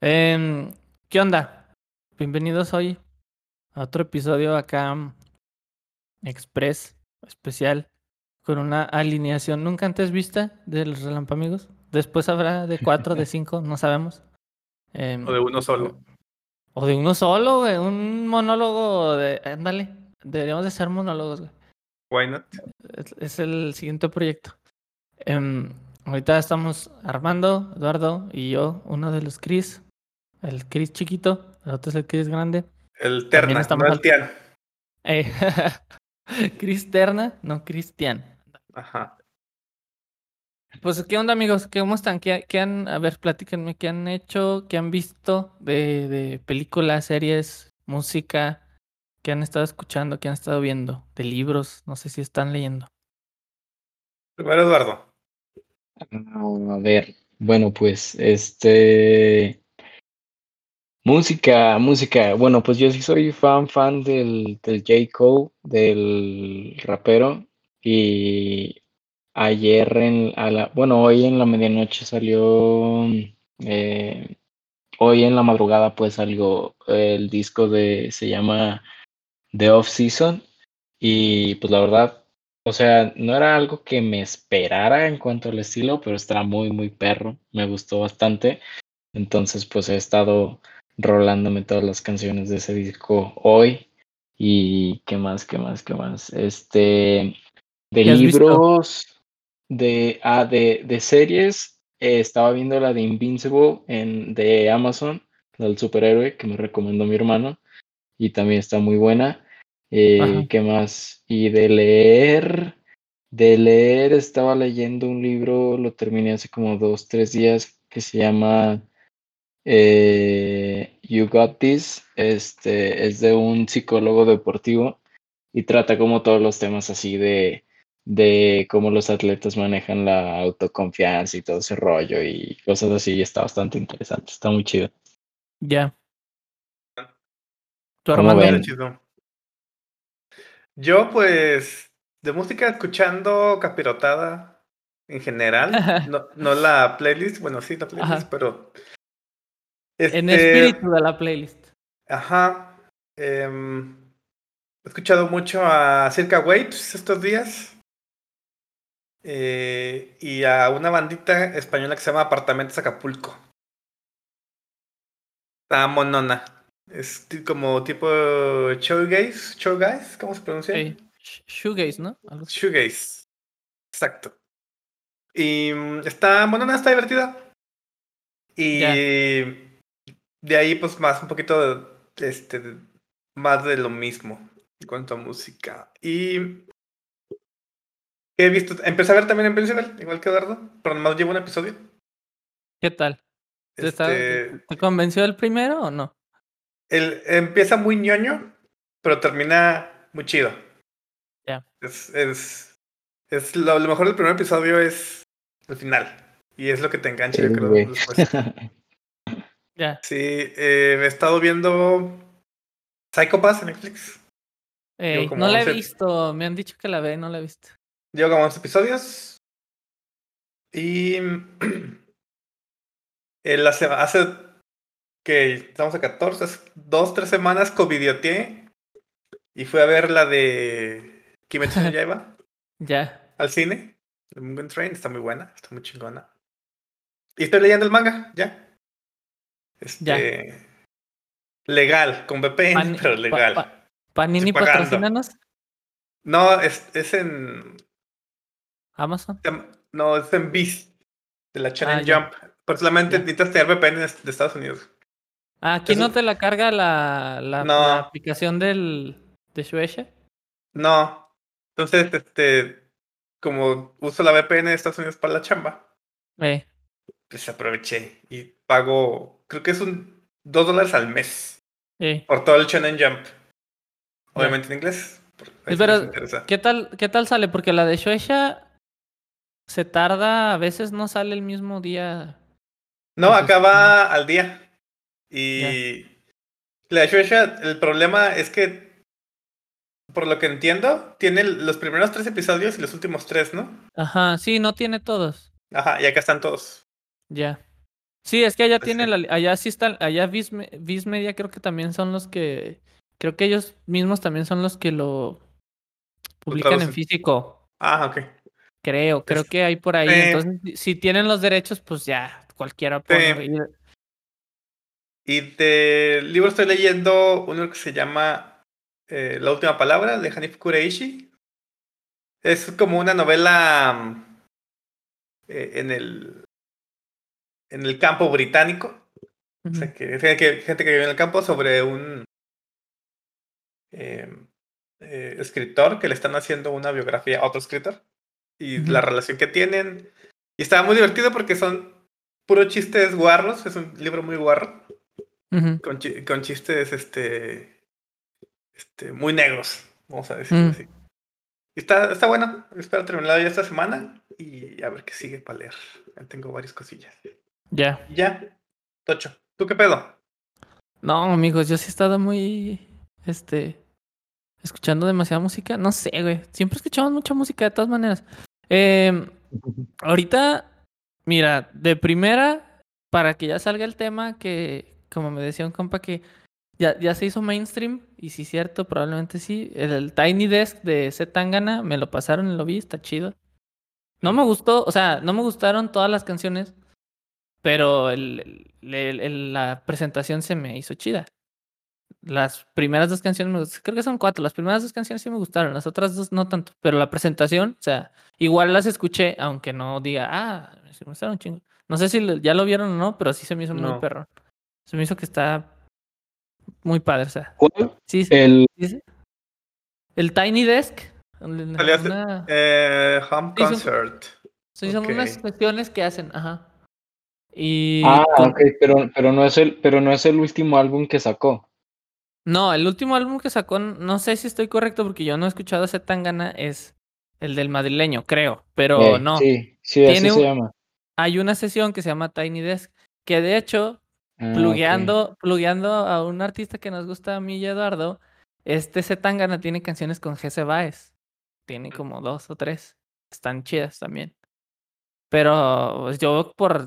Em, ¿Qué onda? Bienvenidos hoy a otro episodio acá mm, express, especial, con una alineación nunca antes vista de los Relampamigos. Después habrá de cuatro, de cinco, no sabemos. Em, O de uno solo. o de uno solo, güey, un monólogo de... Ándale, deberíamos de ser monólogos, güey. Why not? Es, es el siguiente proyecto. Em, ahorita estamos Armando, Eduardo y yo, uno de los Chris, el Chris chiquito, el otro es el Chris grande. El También Terna, no el Tian. Eh, Chris Terna, no Cristian. Ajá. Pues, ¿qué onda, amigos? ¿Cómo están? ¿Qué, qué han, a ver, platíquenme, ¿qué han hecho? ¿Qué han visto de, de películas, series, música? ¿Qué han estado escuchando? ¿Qué han estado viendo? De libros, no sé si están leyendo. Primero Eduardo. Ah, A ver, bueno, pues, este, música, música, bueno, pues yo sí soy fan, fan del, del J. Cole, del rapero, y ayer en, a la, bueno, hoy en la medianoche salió, eh, hoy en la madrugada pues salió el disco de, se llama The Off Season, y pues la verdad, o sea, no era algo que me esperara en cuanto al estilo, pero está muy, muy perro. Me gustó bastante. Entonces, pues he estado rolándome todas las canciones de ese disco hoy. Y qué más, qué más, qué más. Este, de libros, de, ah, de, de series, eh, estaba viendo la de Invincible en, de Amazon, la del superhéroe que me recomendó mi hermano. Y también está muy buena. Eh. ¿qué más? Y de leer, de leer, estaba leyendo un libro, lo terminé hace como dos, tres días, que se llama eh, You Got This. Este es de un psicólogo deportivo y trata como todos los temas así de, de cómo los atletas manejan la autoconfianza y todo ese rollo y cosas así. Y está bastante interesante, está muy chido. Ya. Está chido. Yo, pues, de música escuchando capirotada en general. No, no la playlist, bueno, sí, la playlist, Ajá. pero. En este, espíritu de la playlist. Ajá. em, he escuchado mucho a Circa Waves estos días. eh, y a una bandita española que se llama Apartamentos Acapulco. Está monona. Es como tipo showgaze, showgaze, ¿cómo se pronuncia? Sí. Sh- Shoegaze, ¿no? Shoegaze. Exacto. Y mm, está monona, está divertida. Y. de ahí, pues, más un poquito este, más de lo mismo en cuanto a música. Y he visto, empecé a ver también en Principal, igual que Eduardo, pero nomás llevo un episodio. ¿Qué tal? ¿Te, está- Este, ¿Te convenció el primero o no? el, empieza muy ñoño, pero termina muy chido. Ya. Es, es, es lo, lo mejor del primer episodio es el final. Y es lo que te engancha, yo creo, después. Ya. Sí, eh, he estado viendo Psycho Pass en Netflix. Ey, no la he 11 visto. Me han dicho que la ve, no la he visto. Llevo como 11 episodios. Y hace, hace que estamos a 14, hace dos, tres semanas covidioteé y fui a ver la de Kimetsu no Yaiba Ya. al cine. El Mugen Train está muy buena, está muy chingona. Y estoy leyendo el manga, ya. Este. Legal, con VPN, Pan- pero pa- legal. pa- Panini Estoy pagando. patrocínanos. No, es, es en. Amazon. No, es en Beast, de la Channel Ah, ya. Jump. Pero solamente Ya. necesitas tener VPN de, Estados Unidos. Ah, ¿Aquí Eso- no te la carga la, la, No. la aplicación del, de Shueisha? No. Entonces, este. Como uso la VPN de Estados Unidos para la chamba, Eh, pues aproveché y pago. Creo que es un 2 dólares al mes eh. por todo el Shonen Jump. Obviamente en inglés. les interesa. ¿qué tal, ¿Qué tal sale? Porque la de Shueisha se tarda, a veces no sale el mismo día. No, Entonces, acaba al día. Y la Shueisha, el problema es que, por lo que entiendo, tiene los primeros tres episodios y los últimos tres, ¿no? Ajá, sí, no tiene todos. Ajá, y acá están todos. Ya. Sí, es que allá tiene sí. la, allá sí están, allá Viz, Me- Viz Media creo que también son los que, creo que ellos mismos también son los que lo publican en físico. Ah, ok. Creo, creo Es- que hay por ahí. Entonces, si- tienen los derechos, pues ya, cualquiera puede ir. Y de libro estoy leyendo uno que se llama eh, La última palabra de Hanif Kureishi. Es como una novela mm, eh, en el en el campo británico. O sea, que, gente que gente que vive en el campo sobre un eh, eh, escritor que le están haciendo una biografía a otro escritor y la relación que tienen. Y estaba muy divertido porque son puros chistes guarros. Es un libro muy guarro. Con, chi- con chistes este, este muy negros, vamos a decirlo Mm. así. Y está, está bueno, espero terminarlo ya esta semana y a ver qué sigue para leer. Ya tengo varias cosillas. Ya. Ya, Tocho, ¿tú qué pedo? No, amigos, yo sí he estado muy, este, escuchando demasiada música. No sé, güey. Siempre escuchamos mucha música de todas maneras. Em, ahorita, mira, de primera, para que ya salga el tema, que como me decía un compa que ya, ya se hizo mainstream, y sí, cierto, probablemente sí. El, el Tiny Desk de Z Tangana, me lo pasaron y lo vi, está chido. No me gustó, o sea, no me gustaron todas las canciones, pero el, el- el- la presentación se me hizo chida. Las primeras dos canciones, me creo que son cuatro, las primeras dos canciones sí me gustaron, las otras dos no tanto, pero la presentación, o sea, igual las escuché, aunque no diga, ah, me gustaron un chingo. No sé si ya lo vieron o no, pero sí se me hizo muy perro. Se me hizo que está muy padre, o sea. ¿Cuál? Sí, sí, El, sí. El Tiny Desk. una- Eh, Home son- Concert. sí, son unas cuestiones que hacen, ajá. Y ah, con- ok, pero, pero, no es el, pero no es el último álbum que sacó. No, el último álbum que sacó, no sé si estoy correcto porque yo no he escuchado ese Tangana, es el del madrileño, creo, pero Eh, no. Sí, sí, así Tiene se un- llama. Hay una sesión que se llama Tiny Desk, que de hecho, Ah, plugueando, plugueando a un artista que nos gusta a mí y Eduardo, este Zetangana tiene canciones con Jesse Baez. Tiene como dos o tres. Están chidas también. Pero pues, yo por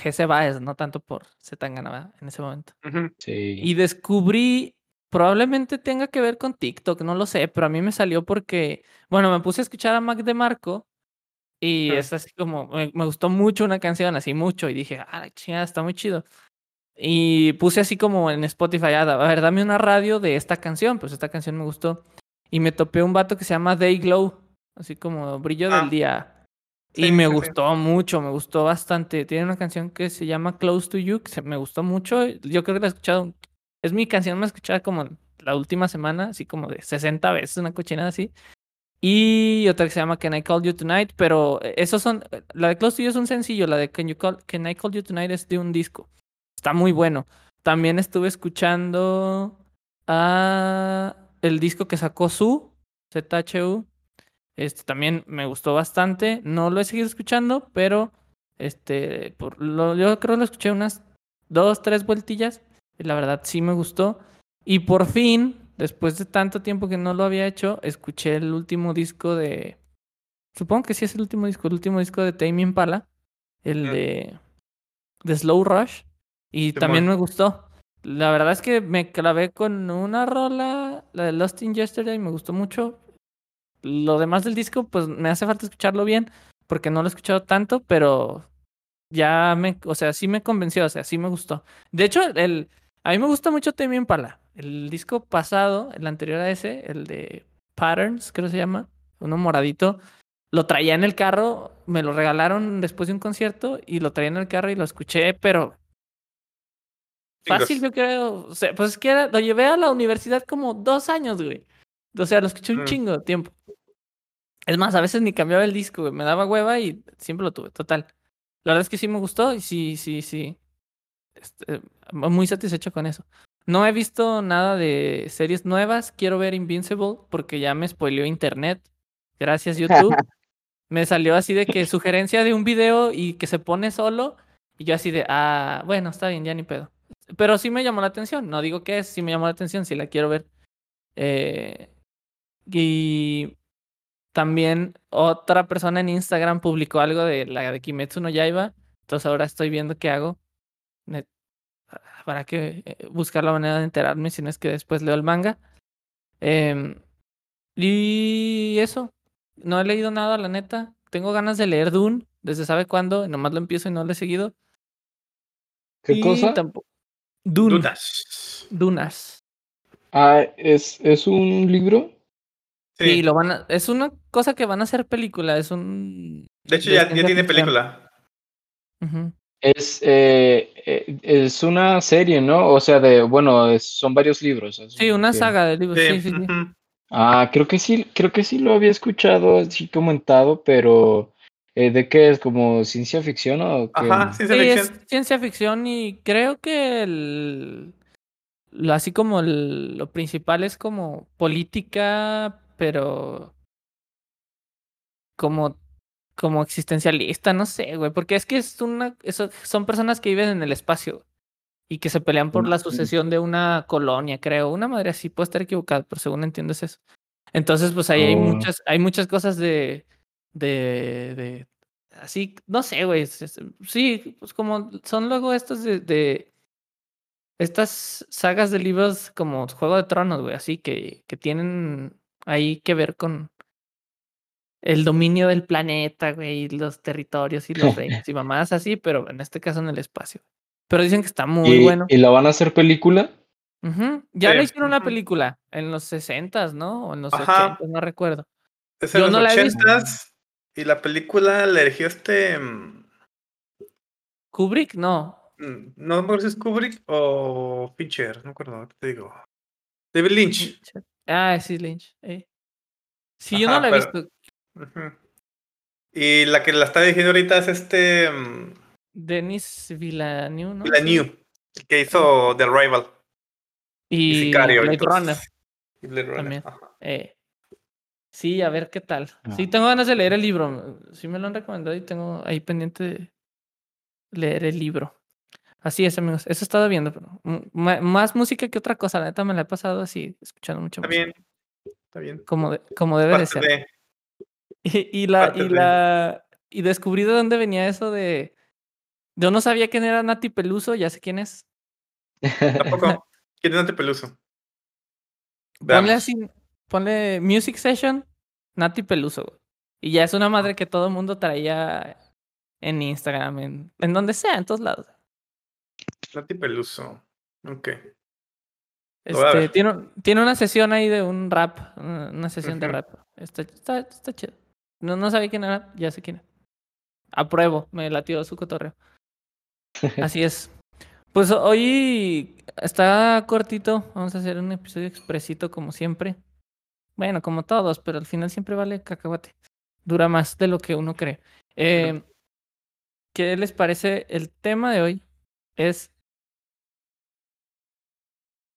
Jesse Baez, no tanto por Zetangana en ese momento. Ujú. Sí. Y descubrí, probablemente tenga que ver con TikTok, no lo sé, pero a mí me salió porque, bueno, me puse a escuchar a Mac DeMarco y Ah. es así como, me, me gustó mucho una canción, así mucho, y dije, ah, chingada, está muy chido. Y puse así como en Spotify, ah, a ver, dame una radio de esta canción, pues esta canción me gustó. Y me topé un vato que se llama Day Glow, así como brillo Ah. del día. Sí, Y me gustó mucho, me gustó bastante. Tiene una canción que se llama Close to You, que se- me gustó mucho. Yo creo que la he escuchado. Es mi canción más escuchada como la última semana, así como de 60 veces, una cochinada así. Y otra que se llama Can I Call You Tonight, pero eh, esos son. La de Close to You es un sencillo, la de Can, you call, Can I Call You Tonight es de un disco. Está muy bueno. También estuve escuchando a el disco que sacó Su, ZHU. Este también me gustó bastante. No lo he seguido escuchando, pero este, por lo, yo creo que lo escuché unas dos, tres vueltillas. Y la verdad sí me gustó. Y por fin, después de tanto tiempo que no lo había hecho, escuché el último disco de. Supongo que sí es el último disco, el último disco de Tame Impala, el Mm. de, de Slow Rush. Y también me gustó. La verdad es que me clavé con una rola, la de Lost in Yesterday, me gustó mucho. Lo demás del disco, pues me hace falta escucharlo bien, porque no lo he escuchado tanto, pero ya me, o sea, sí me convenció, o sea, sí me gustó. De hecho, el, a mí me gusta mucho Tame Impala. El disco pasado, el anterior a ese, el de Patterns, creo que se llama, uno moradito, lo traía en el carro, me lo regalaron después de un concierto y lo traía en el carro y lo escuché, pero fácil yo creo, o sea, pues es que era- lo llevé a la universidad como dos años, güey. O sea, lo escuché un Mm. chingo de tiempo. Es más, a veces ni cambiaba el disco, güey. Me daba hueva y siempre lo tuve, total. La verdad es que sí me gustó y sí, sí, sí. Este, muy satisfecho con eso. No he visto nada de series nuevas. Quiero ver Invincible porque ya me spoileó internet. Gracias, YouTube. me salió así de que sugerencia de un video y que se pone solo. Y yo así de, ah, bueno, está bien, ya ni pedo. Pero sí me llamó la atención. No digo que es, sí me llamó la atención, sí la quiero ver. Eh, y también otra persona en Instagram publicó algo de la de Kimetsu no Yaiba. Entonces ahora estoy viendo qué hago. para que eh, buscar la manera de enterarme si no es que después leo el manga. Em, y eso, no he leído nada, la neta. Tengo ganas de leer Dune desde sabe cuándo, nomás lo empiezo y no lo he seguido. ¿Qué Y cosa? tampo- Dune, Dudas. Dunas. Ah, ¿es, es un libro? Sí. Y lo van a, es una cosa que van a hacer película, es un de hecho, de ya, ya tiene película. Es, eh, eh, es una serie, ¿no? O sea, de, bueno, es- son varios libros. Sí, una que- saga de libros, sí, Sí, sí, sí. Ah, creo que sí, creo que sí lo había escuchado, así comentado, pero eh, ¿de qué es? ¿Como ciencia ficción o qué? Ajá, ciencia Sí, es ciencia ficción y creo que el, lo, así como el- lo principal es como política, pero como, como existencialista, no sé, güey, porque es que es una, eso, son personas que viven en el espacio y que se pelean por la sucesión de una colonia, creo, una madre así, puedo estar equivocado, pero según entiendo es eso. Entonces, pues ahí hay Oh. muchas, hay muchas cosas de, de, de, así, no sé, güey, es- es- sí, pues como son luego estos de, de estas sagas de libros como Juego de Tronos, güey, así que, que tienen ahí que ver con el dominio del planeta, güey, y los territorios y los reinos y mamadas así, pero en este caso en el espacio. Pero dicen que está muy ¿Y, bueno. y la van a hacer película? Ujú. Ya le Sí, hicieron una película en los 60 ¿no? O en los Ajá. 80 no recuerdo. Es en Yo los no la he visto. ochentas y la película la eligió este... mm, Kubrick, no. mm, No me acuerdo si es Kubrick o Fincher, no me acuerdo, te digo. David Lynch. Ah, sí, Lynch. eh. Sí, yo no la he pero- visto. Y la que la está dirigiendo ahorita es este... mm, Denis Villeneuve, ¿no? Villeneuve, el que hizo The Rival y, Y Sicario. Blade entonces. Runner. Y Blade Runner, también. ajá. eh. Sí, a ver qué tal. Sí, Ah. tengo ganas de leer el libro. Sí me lo han recomendado y tengo ahí pendiente de leer el libro. Así es, amigos. Eso he estado viendo, pero m- más música que otra cosa. La neta me la he pasado así, escuchando mucha Está música. bien, está bien. Como, de- como debe de ser. de- Y, y la, parte y de- la y descubrí de dónde venía eso de yo no sabía quién era Nati Peluso, ya sé quién es. Tampoco. ¿Quién es Nati Peluso? Ponle así, ponle Music Session, Nati Peluso. güey. Y ya es una madre que todo el mundo traía en Instagram, en, en donde sea, en todos lados. Nati Peluso. Ok. Este, tiene, un- tiene una sesión ahí de un rap, una sesión de rap. Está, está, está chido. No, no sabía quién era, ya sé quién es. Apruebo, me latió su cotorreo. Así es. Pues hoy está cortito. Vamos a hacer un episodio expresito como siempre. Bueno, como todos, pero al final siempre vale cacahuate. Dura más de lo que uno cree. Eh, ¿Qué les parece? El tema de hoy es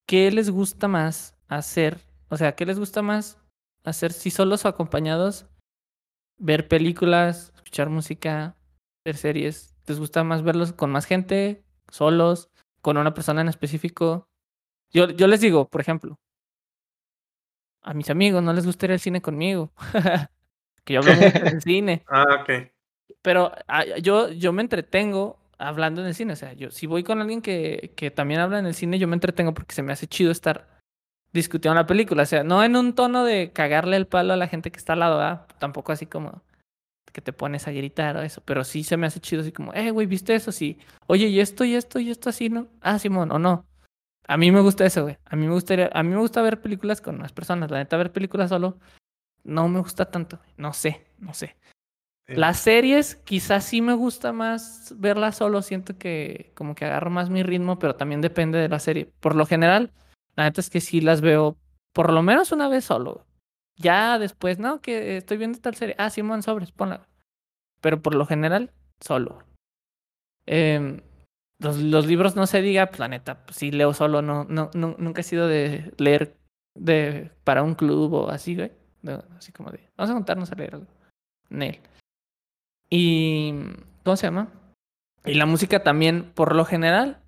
¿qué les gusta más hacer? O sea, ¿qué les gusta más hacer si solos o acompañados? Ver películas, escuchar música, ver series. ¿Les gusta más verlos con más gente, solos, con una persona en específico? Yo, yo les digo, por ejemplo, a mis amigos no les gusta ir al cine conmigo. que yo hablo mucho del cine. Ah, ok. Pero ah, yo, yo me entretengo hablando en el cine. O sea, yo si voy con alguien que, que también habla en el cine, yo me entretengo porque se me hace chido estar discutiendo la película. O sea, no en un tono de cagarle el palo a la gente que está al lado, ¿verdad? Tampoco así como que te pones a gritar o eso. Pero sí se me hace chido así como, eh, güey, ¿viste eso? Sí. Oye, y esto, y esto, y esto así, ¿no? Ah, Simón, o no. A mí me gusta eso, güey. A mí me gustaría, a mí me gusta ver películas con más personas. La neta, ver películas solo no me gusta tanto. No sé, no sé. Las series quizás sí me gusta más verlas solo, siento que como que agarro más mi ritmo, pero también depende de la serie. Por lo general, la neta es que sí las veo por lo menos una vez solo. Ya después, no, que estoy viendo tal serie. Ah, Simón, sobres, ponla. Pero por lo general, solo. Em, los, libros no se diga, pues la neta, pues, sí leo solo, no, no, no- nunca he sido de leer de, para un club o así, güey. Así como de, vamos a juntarnos a leer algo. Nel. Y, ¿cómo se llama? Y la música también, por lo general,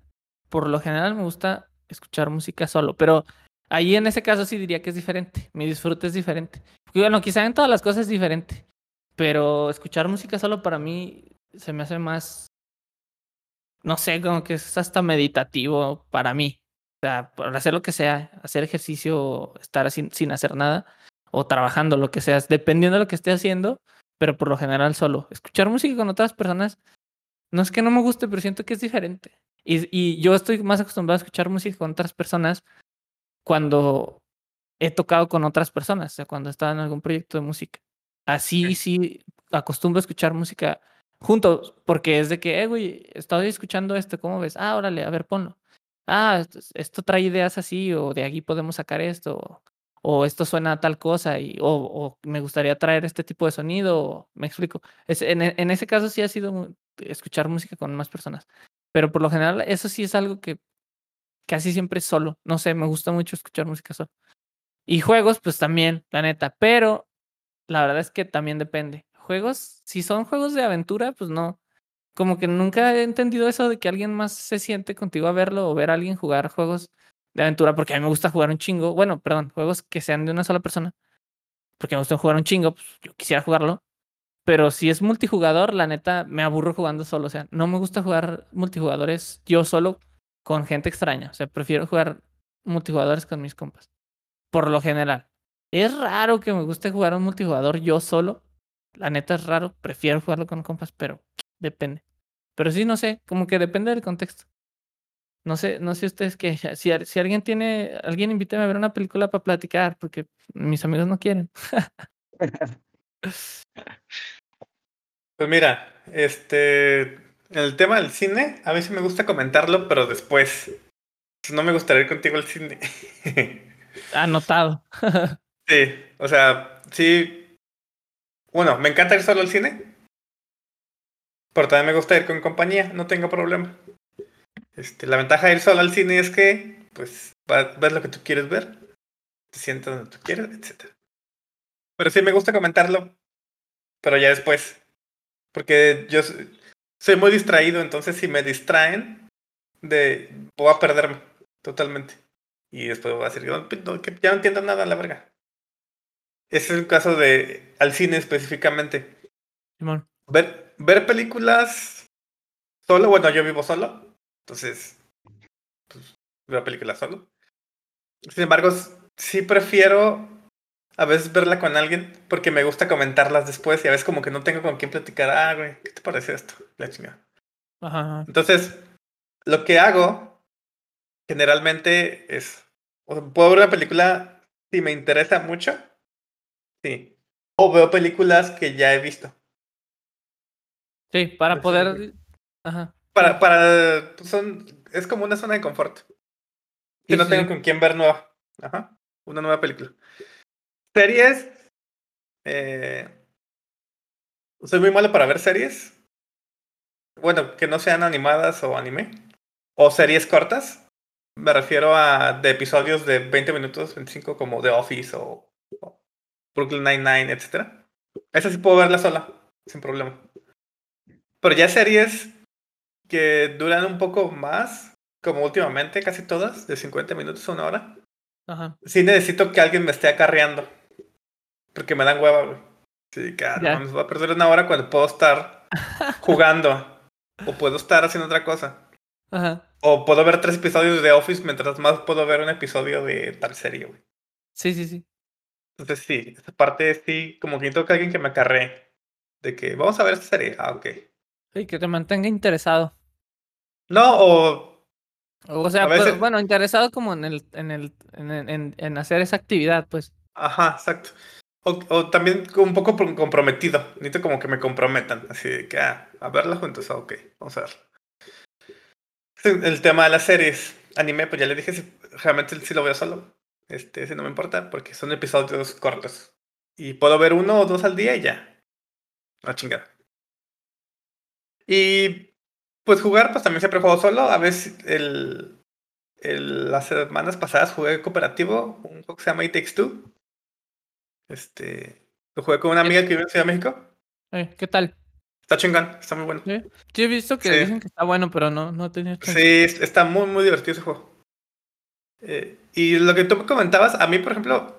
por lo general me gusta escuchar música solo, pero ahí en ese caso sí diría que es diferente, mi disfrute es diferente. Bueno, quizá en todas las cosas es diferente, pero escuchar música solo para mí se me hace más, no sé, como que es hasta meditativo para mí. O sea, para hacer lo que sea, hacer ejercicio, estar sin, sin hacer nada, o trabajando, lo que sea, dependiendo de lo que esté haciendo, pero por lo general solo. Escuchar música con otras personas, no es que no me guste, pero siento que es diferente. Y, y yo estoy más acostumbrado a escuchar música con otras personas cuando he tocado con otras personas, o sea, cuando estaba en algún proyecto de música. Así sí acostumbro a escuchar música juntos, porque es de que, eh, güey, estoy escuchando esto, ¿cómo ves? Ah, órale, a ver, ponlo. Ah, esto, esto trae ideas así, o de aquí podemos sacar esto, o, esto suena a tal cosa, y, o, o, me gustaría traer este tipo de sonido, o, me explico. Es, en, en, ese caso sí ha sido escuchar música con más personas, pero por lo general eso sí es algo que casi siempre solo, no sé, me gusta mucho escuchar música solo. Y juegos, pues también, la neta, pero la verdad es que también depende. Juegos, si son juegos de aventura, pues no. Como que nunca he entendido eso de que alguien más se siente contigo a verlo o ver a alguien jugar juegos de aventura, porque a mí me gusta jugar un chingo. Bueno, perdón, juegos que sean de una sola persona. Porque me gusta jugar un chingo, pues yo quisiera jugarlo. Pero si es multijugador, la neta, me aburro jugando solo. O sea, no me gusta jugar multijugadores yo solo con gente extraña. O sea, prefiero jugar multijugadores con mis compas. Por lo general. Es raro que me guste jugar un multijugador yo solo. La neta es raro. Prefiero jugarlo con compas, pero depende. Pero sí, no sé, como que depende del contexto. No sé, no sé ustedes qué. Si, si alguien tiene, alguien invíteme a ver una película para platicar, porque mis amigos no quieren. pues mira, este, el tema del cine, a mí sí me gusta comentarlo, pero después. No me gustaría ir contigo al cine. Anotado. sí, o sea, sí. Bueno, me encanta ir solo al cine. Pero también me gusta ir con compañía, no tengo problema. Este, la ventaja de ir solo al cine es que, pues, ves lo que tú quieres ver, te sientas donde tú quieres, etc. Pero sí me gusta comentarlo, pero ya después. Porque yo soy muy distraído, entonces si me distraen, de, voy a perderme totalmente. Y después voy a decir, que ya no entiendo nada, la verga. Ese es el caso de al cine específicamente. Simón. Ver, ver películas solo, bueno, yo vivo solo, entonces pues, veo películas solo. Sin embargo, sí prefiero a veces verla con alguien porque me gusta comentarlas después y a veces como que no tengo con quién platicar. Ah, güey, ¿qué te parece esto? La chingada. Ajá. Entonces, lo que hago generalmente es, puedo ver una película si me interesa mucho, sí, o veo películas que ya he visto. Sí, para poder... Ajá. Para, para, pues son, es como una zona de confort. Que sí, no tengo sí. con quién ver nueva. Ajá, una nueva película. Series. Eh, soy muy malo para ver series. Bueno, que no sean animadas o anime. O series cortas. Me refiero a de episodios de 20 minutos, 25, como The Office o, o Brooklyn Nine-Nine, etc. Esa sí puedo verla sola, sin problema. Pero ya series que duran un poco más, como últimamente, casi todas, de 50 minutos a una hora. Ajá. Sí necesito que alguien me esté acarreando. Porque me dan hueva, güey. Sí, cara, yeah. me voy a perder una hora cuando puedo estar jugando. o puedo estar haciendo otra cosa. Ajá. O puedo ver tres episodios de Office mientras más puedo ver un episodio de tal serie, güey. Sí, sí, sí. Entonces sí, esa parte sí, como que necesito que alguien que me acarree. De que vamos a ver esta serie. Ah, ok. Sí, que te mantenga interesado. No, o. O sea, veces... pues, bueno, interesado como en el, en el, en, en, en hacer esa actividad, pues. Ajá, exacto. O, o, también un poco comprometido. Necesito como que me comprometan. Así de que, ah, a verla juntos. Ah, ok, vamos a verla. El tema de las series. Anime, pues ya le dije, si, realmente sí lo veo solo. Este, ese no me importa porque son episodios cortos. Y puedo ver uno o dos al día y ya. No chingada. Y pues jugar, pues también siempre juego solo. A veces el, el, las semanas pasadas jugué cooperativo, un juego que se llama It Takes Two. Este, lo jugué con una amiga que vive en Ciudad de México. Eh, ¿Qué tal? Está chingón, está muy bueno. Sí, sí he visto que sí. dicen que está bueno, pero no, no chance. Sí, está muy, muy divertido ese juego. Eh, y lo que tú me comentabas, a mí, por ejemplo,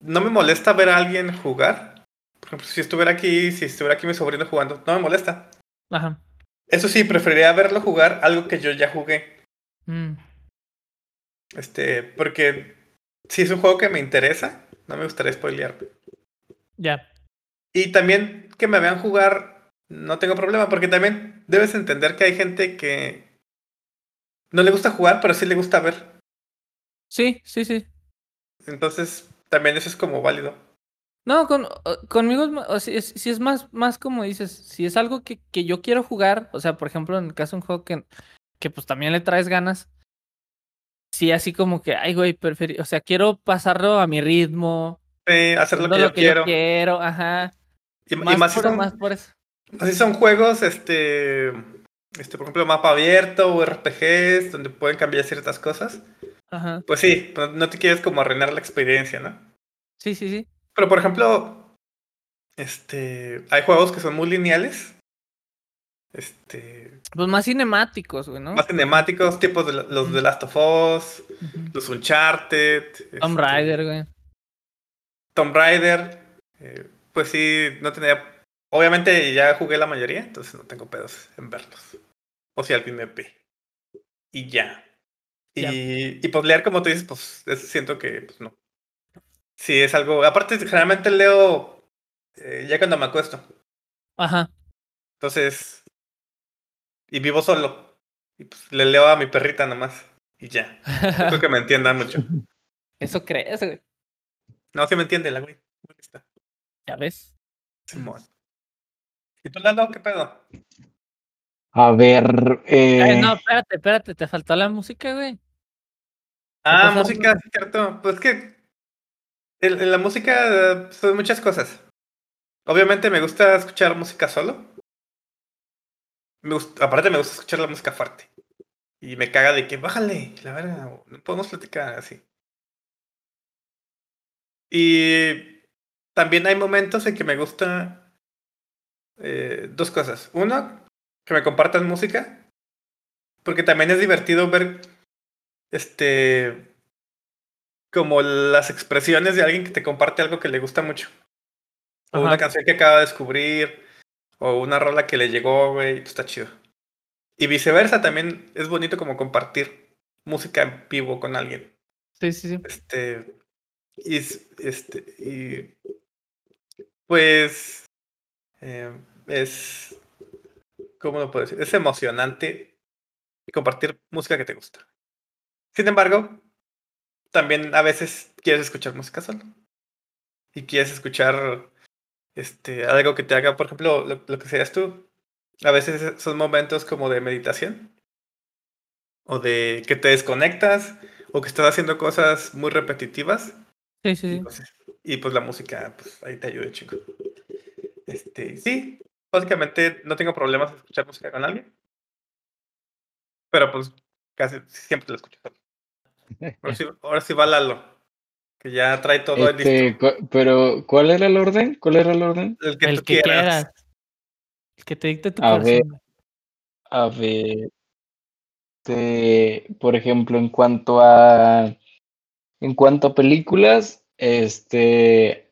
no me molesta ver a alguien jugar. Por ejemplo, si estuviera aquí, si estuviera aquí mi sobrino jugando, no me molesta. Ajá. Eso sí, preferiría verlo jugar algo que yo ya jugué. Mm, Este, porque si es un juego que me interesa, no me gustaría spoilear. ya. Y también que me vean jugar, no tengo problema, porque también debes entender que hay gente que no le gusta jugar, pero sí le gusta ver. Sí, sí, sí. Entonces, también eso es como válido. No, con, conmigo sea, es- si es más, más como dices, si es algo que, que yo quiero jugar, o sea, por ejemplo, en el caso de un juego que, que pues también le traes ganas, sí, así como que, ay, güey, preferí, o sea, quiero pasarlo a mi ritmo, Sí, hacer lo que yo lo que quiero. yo quiero, ajá. Y, y Más, si por, son, más por eso. si son juegos, este, este, por ejemplo, mapa abierto o RPGs, donde pueden cambiar ciertas cosas. Ajá. Pues sí, no te quieres como arruinar la experiencia, ¿no? Sí, sí, sí. Pero por ejemplo, este, hay juegos que son muy lineales. Este, Pues más cinemáticos, güey, ¿no? más cinemáticos, tipos de los de Last of Us, los Uncharted, Tomb este, Raider, güey. Tomb Raider. eh, pues sí, no tenía. Obviamente ya jugué la mayoría, entonces no tengo pedos en verlos. O si alguien me. Y ya. Y, y pues leer, como tú dices, pues es- siento que pues no. Sí, es algo. Aparte, generalmente leo eh, ya cuando me acuesto. Ajá. Entonces. Y vivo solo. Y pues le leo a mi perrita nomás. Y ya. No Creo que me entienda mucho. Eso crees, güey. No, sí me entiende la güey. Está. Ya ves. Simón. ¿Y tú, Lalo, qué pedo? A ver, eh, Ay, no, espérate, espérate, te faltó la música, güey. Ah, música, cierto. Pues que en la música son muchas cosas. Obviamente me gusta escuchar música solo. Aparte me gusta escuchar la música fuerte. Y me caga de que bájale, la verga, no podemos platicar así. Y también hay momentos en que me gusta eh, dos cosas. Uno, que me compartan música. Porque también es divertido ver este como las expresiones de alguien que te comparte algo que le gusta mucho. O Ajá. una canción que acaba de descubrir. O una rola que le llegó, güey. Está chido. Y viceversa, también es bonito como compartir música en vivo con alguien. Sí, sí, sí. Este. Y, es- este. Y. Pues. eh, es. ¿Cómo lo puedo decir? Es emocionante compartir música que te gusta. Sin embargo, también a veces quieres escuchar música solo. Y quieres escuchar este, algo que te haga, por ejemplo, lo, lo que seas tú. A veces son momentos como de meditación. O de que te desconectas. O que estás haciendo cosas muy repetitivas. Sí, sí, Y sí. pues, y pues la música, pues ahí te ayuda, chico. Este, sí, básicamente no tengo problemas en escuchar música con alguien. Pero pues casi siempre la escucho solo. Ahora sí, ahora sí va Lalo, que ya trae todo este, listo. cu- pero ¿cuál era el orden? ¿Cuál era el orden? El que El tú que quieras. quieras. El que te dicte tu A ver. A ver, este, por ejemplo, en cuanto a, en cuanto a películas, este,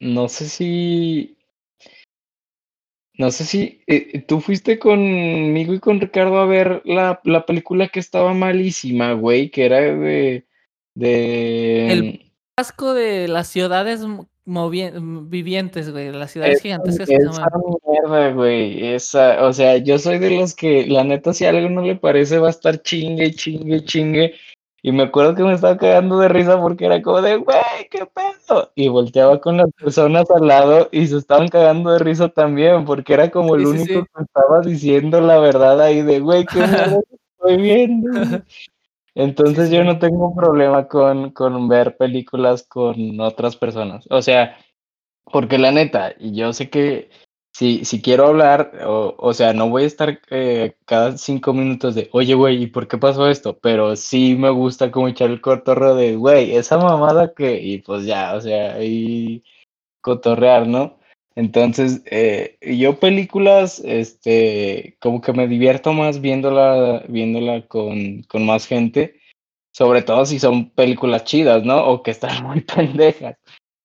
no sé si, no sé si eh, tú fuiste conmigo y con Ricardo a ver la, la película que estaba malísima, güey, que era de, de, El- Asco de las ciudades vivientes, güey. Las ciudades Esa- gigantescas que se Esa llaman. mierda, güey. Esa, o sea, yo soy de los que, la neta, si algo no le parece, va a estar chingue, chingue, chingue. Y me acuerdo que me estaba cagando de risa porque era como de, güey, qué pedo. Y volteaba con las personas al lado y se estaban cagando de risa también, porque era como el Sí, único sí. que estaba diciendo la verdad ahí de, güey, qué mierda estoy viendo. güey?". Entonces yo no tengo problema con, con ver películas con otras personas. O sea, porque la neta, yo sé que si, si quiero hablar, o, o sea, no voy a estar eh, cada cinco minutos de, oye, güey, ¿y por qué pasó esto? Pero sí me gusta como echar el cotorreo de, güey, esa mamada que, y pues ya, o sea, y cotorrear, ¿no? Entonces, eh, yo películas, este, como que me divierto más viéndola, viéndola con, con más gente, sobre todo si son películas chidas, ¿no? O que están muy pendejas.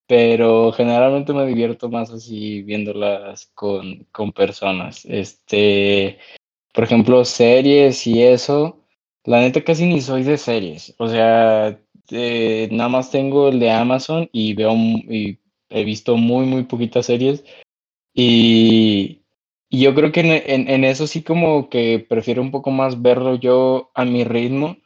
Pero generalmente me divierto más así viéndolas con, con personas. Este, por ejemplo, series y eso, la neta casi ni soy de series. O sea, eh, nada más tengo el de Amazon y veo y he visto muy, muy poquitas series. Y, y yo creo que en, en, en, eso sí como que prefiero un poco más verlo yo a mi ritmo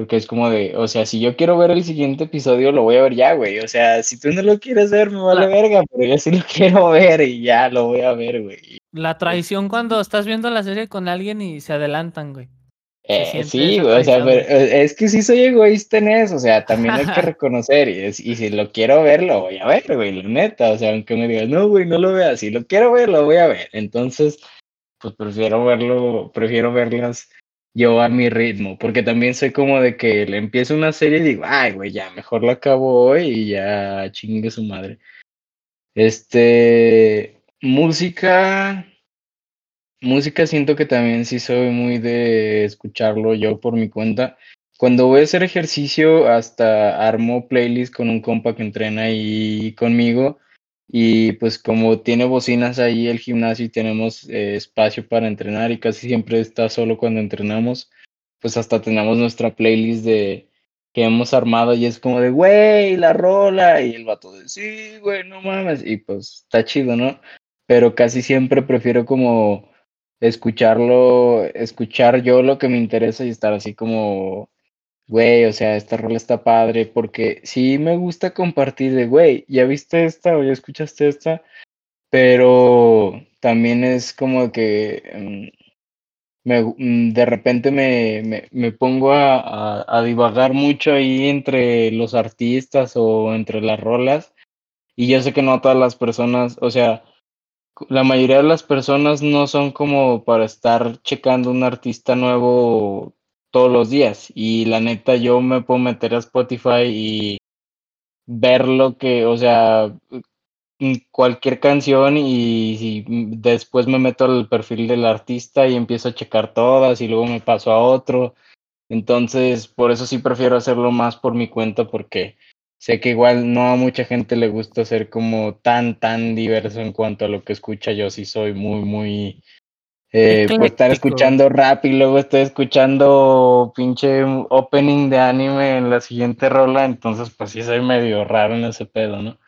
porque es como de, o sea, si yo quiero ver el siguiente episodio, lo voy a ver ya, güey. O sea, si tú no lo quieres ver, me vale verga, pero yo sí lo quiero ver y ya lo voy a ver, güey. La traición cuando estás viendo la serie con alguien y se adelantan, güey. Eh, sí, güey, o sea, pero, eh, es que sí soy egoísta en eso, o sea, también hay que reconocer, y, y, si lo quiero ver, lo voy a ver, güey, la neta, o sea, aunque me digas, no, güey, no lo veas, si lo quiero ver, lo voy a ver, entonces, pues prefiero verlo, prefiero verlas yo a mi ritmo, porque también soy como de que le empiezo una serie y digo, ay, güey, ya, mejor la acabo hoy y ya chingue su madre. Este, música, música siento que también sí soy muy de escucharlo yo por mi cuenta. Cuando voy a hacer ejercicio, hasta armo playlist con un compa que entrena ahí conmigo y pues como tiene bocinas ahí el gimnasio y tenemos eh, espacio para entrenar y casi siempre está solo cuando entrenamos, pues hasta tenemos nuestra playlist de que hemos armado y es como de, güey, la rola y el vato de, sí, güey, no mames, y pues está chido, ¿no? Pero casi siempre prefiero como escucharlo, escuchar yo lo que me interesa y estar así como güey, o sea, esta rola está padre, porque sí me gusta compartir de, güey, ya viste esta o ya escuchaste esta, pero también es como que mm, me, mm, de repente me, me, me pongo a, a, a, divagar mucho ahí entre los artistas o entre las rolas, y yo sé que no todas las personas, o sea, la mayoría de las personas no son como para estar checando un artista nuevo todos los días. Y la neta, yo me puedo meter a Spotify y ver lo que, o sea, cualquier canción y, y, después me meto al perfil del artista y empiezo a checar todas y luego me paso a otro. Entonces, por eso sí prefiero hacerlo más por mi cuenta porque sé que igual no a mucha gente le gusta ser como tan, tan diverso en cuanto a lo que escucha. Yo sí soy muy, muy eh, pues estar escuchando rap y luego estoy escuchando pinche opening de anime en la siguiente rola, entonces pues sí soy medio raro en ese pedo, ¿no?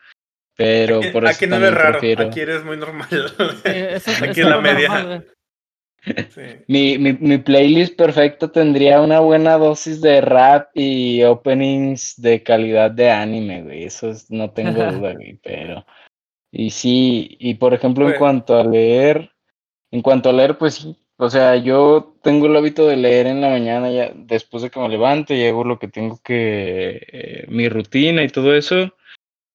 Pero aquí, por eso aquí no eres raro, prefiero... aquí eres muy normal. eso, aquí en la media. Normal, sí. mi, mi, mi, playlist perfecta tendría una buena dosis de rap y openings de calidad de anime, güey. Eso es, no tengo duda, güey, pero... Y sí, y por ejemplo, bueno. en cuanto a leer, en cuanto a leer, pues sí, o sea, yo tengo el hábito de leer en la mañana, ya después de que me levante y hago lo que tengo que, eh, mi rutina y todo eso,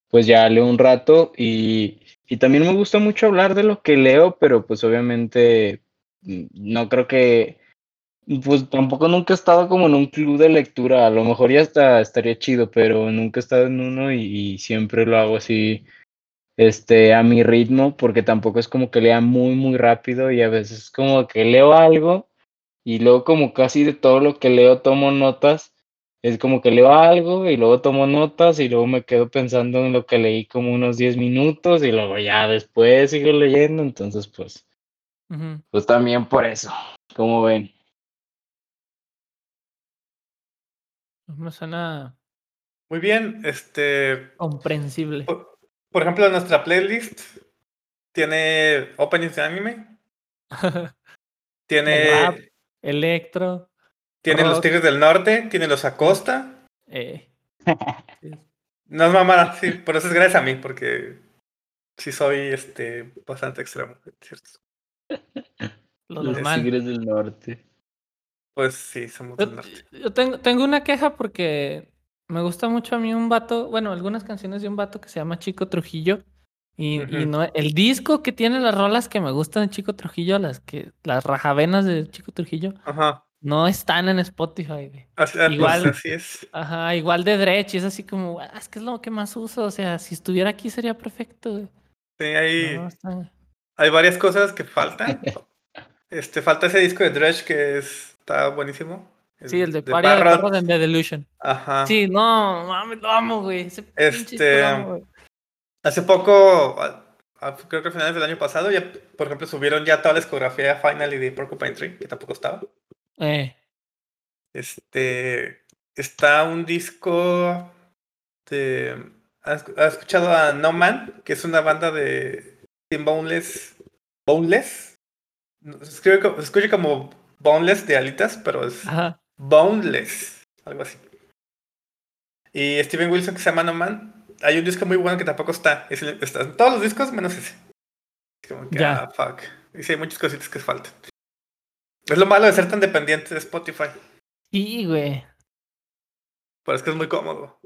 pues ya leo un rato y, y también me gusta mucho hablar de lo que leo, pero pues obviamente mm, no creo que, pues tampoco nunca he estado como en un club de lectura, a lo mejor ya está, estaría chido, pero nunca he estado en uno y siempre lo hago así este, a mi ritmo, porque tampoco es como que lea muy, muy rápido y a veces como que leo algo y luego como casi de todo lo que leo tomo notas. Es como que leo algo y luego tomo notas y luego me quedo pensando en lo que leí como unos 10 minutos y luego ya después sigo leyendo, entonces pues, uh -huh. pues también por eso, como ven. Me suena muy bien, este comprensible. Por ejemplo, nuestra playlist tiene openings de anime. tiene. Rap, electro. Tiene rock. los Tigres del Norte, tiene los Acosta. Eh. no es mamada, sí, por eso es gracias a mí, porque sí soy este bastante extremo, ¿cierto? Los, los Tigres del Norte. Pues sí, somos yo, del norte. Yo tengo, tengo una queja porque me gusta mucho a mí un vato, bueno, algunas canciones de un vato que se llama Chico Trujillo. Y, uh -huh. y no, el disco que tiene las rolas que me gustan de Chico Trujillo, las que las rajavenas de Chico Trujillo, ajá. no están en Spotify. Güey. Igual, pues así es. Ajá, igual de Dredge, es así como, ah, es que es lo que más uso. O sea, si estuviera aquí sería perfecto. Güey. Sí, hay, no, está... hay varias cosas que faltan. este, falta ese disco de Dredge que es, está buenísimo. Sí, el de, de Parra de The Delusion. Ajá. Sí, no, mames, lo amo, güey. Ese este. Amo, güey. Hace poco, a- a- creo que a finales del año pasado, ya, por ejemplo, subieron ya toda la discografía Finally de Porcupine Tree, que tampoco estaba. Eh, Este, está un disco de... ¿Has, has escuchado a No Man? Que es una banda de Team Boneless. ¿Boneless? Se, escribe se escucha como Boneless de alitas, pero es ajá. Boneless. Algo así. Y Steven Wilson, que se llama No Man. Hay un disco muy bueno que tampoco está. Es el- está en todos los discos menos ese. Es como que, Ya. ah, fuck. Y sí, hay muchas cositas que faltan. Es lo malo de ser tan dependiente de Spotify. Y, güey. Pero es que es muy cómodo.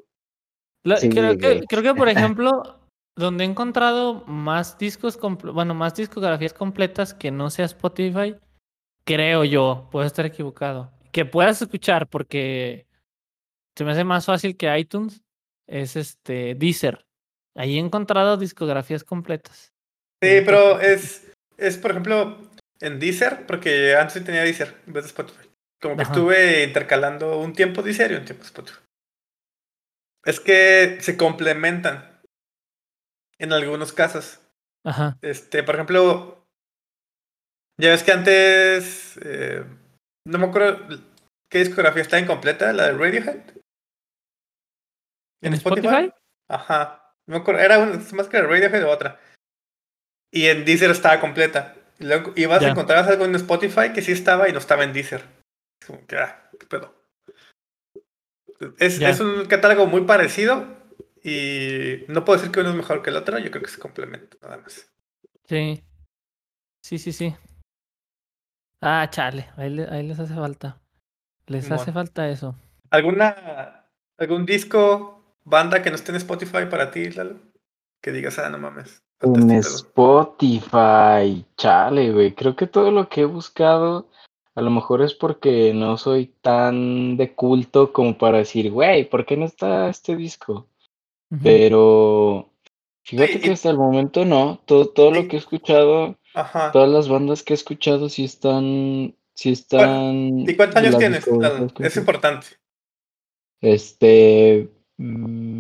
La- Sí, creo, que, creo que, por ejemplo, donde he encontrado más discos, bueno, más discografías completas que no sea Spotify, creo yo, puedo estar equivocado, que puedas escuchar porque se me hace más fácil que iTunes, es este Deezer. Ahí he encontrado discografías completas. Sí, pero es, es, por ejemplo, en Deezer, porque antes sí tenía Deezer en vez de Spotify. Como que Ajá. estuve intercalando un tiempo Deezer y un tiempo Spotify. Es que se complementan en algunos casos. Ajá. Este, por ejemplo, ya ves que antes, eh, no me acuerdo qué discografía está incompleta, la de Radiohead. ¿En Spotify? Ajá. No me acuerdo, era una, más que la Radiohead o otra. Y en Deezer estaba completa. Y luego ibas Ya. a encontrar algo en Spotify que sí estaba y no estaba en Deezer. Es como que, ah, qué pedo. Es, es un catálogo muy parecido y no puedo decir que uno es mejor que el otro, yo creo que se complementan nada más. Sí. Sí, sí, sí. Ah, chale, ahí, le- ahí les hace falta. Les Simón. hace falta eso. ¿Alguna, algún disco, banda que no esté en Spotify para ti, Lalo? Que digas, ah, no mames. falta En este pedo". Spotify, chale, güey. Creo que todo lo que he buscado, a lo mejor es porque no soy tan de culto como para decir, güey, ¿por qué no está este disco? Ujú. Pero fíjate y- que hasta el momento no. Todo, todo lo que he escuchado, Ajá. todas las bandas que he escuchado sí están, sí están. ¿Y cuántos años tienes? Es importante. Este, mm,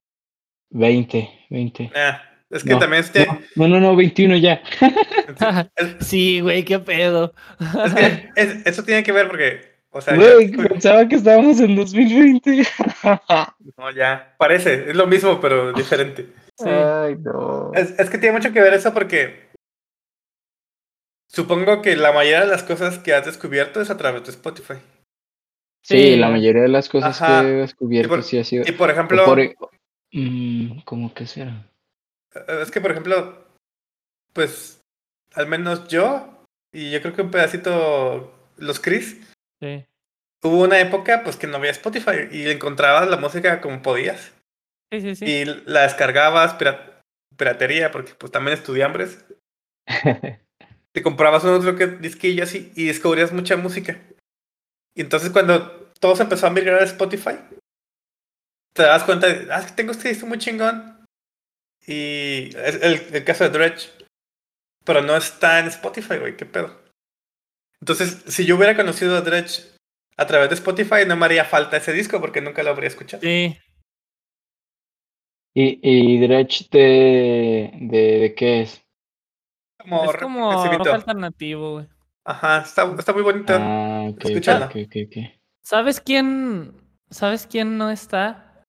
20, 20. Ah, es que No, también este, No, no, no, 21 ya. es, sí, güey, qué pedo. es que es- eso tiene que ver porque, o sea, Güey, ya- pensaba que estábamos en 2020. no, ya, parece, es lo mismo, pero diferente. Sí. Ay, no. Es, es que tiene mucho que ver eso porque supongo que la mayoría de las cosas que has descubierto es a través de Spotify. Sí, Sí, la mayoría de las cosas Ajá. que he descubierto por- sí ha sido. Y por ejemplo, por- e, mm, ¿Cómo que será? es que por ejemplo, pues al menos yo y yo creo que un pedacito los Chris, Sí. hubo una época pues que no había Spotify y encontrabas la música como podías Sí, sí, sí. y la descargabas pira- piratería porque pues también estudiambres. te comprabas uno otro que disquillo así y descubrías mucha música. Y entonces cuando todo se empezó a migrar a Spotify, te das cuenta de, ah, es que tengo este disco muy chingón. Y es el, el caso de Dredge. Pero no está en Spotify, güey, qué pedo. Entonces, si yo hubiera conocido a Dredge a través de Spotify, no me haría falta ese disco porque nunca lo habría escuchado. Sí. ¿Y, y Dredge de, de, de qué es? Como Es como rock alternativo, güey. Ajá, está, está muy bonito. Ah, ok, ok, Escúchala. ok, ok, ok. ¿Sabes quién? ¿Sabes quién no está?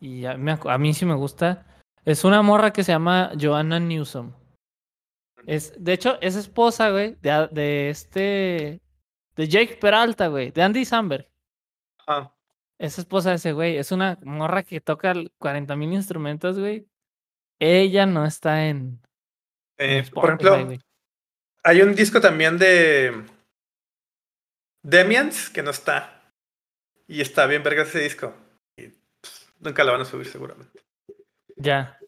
Y a mí, a mí sí me gusta. Es una morra que se llama Joanna Newsom. Es, de hecho, es esposa, güey, de, de este. De Jake Peralta, güey, de Andy Samberg. Ajá. Es esposa de ese güey. Es una morra que toca 40 mil instrumentos, güey. Ella no está en. Eh, por ejemplo. Hay un disco también de Demians que no está. Y está bien verga ese disco. Y pff, nunca lo van a subir seguramente. Ya.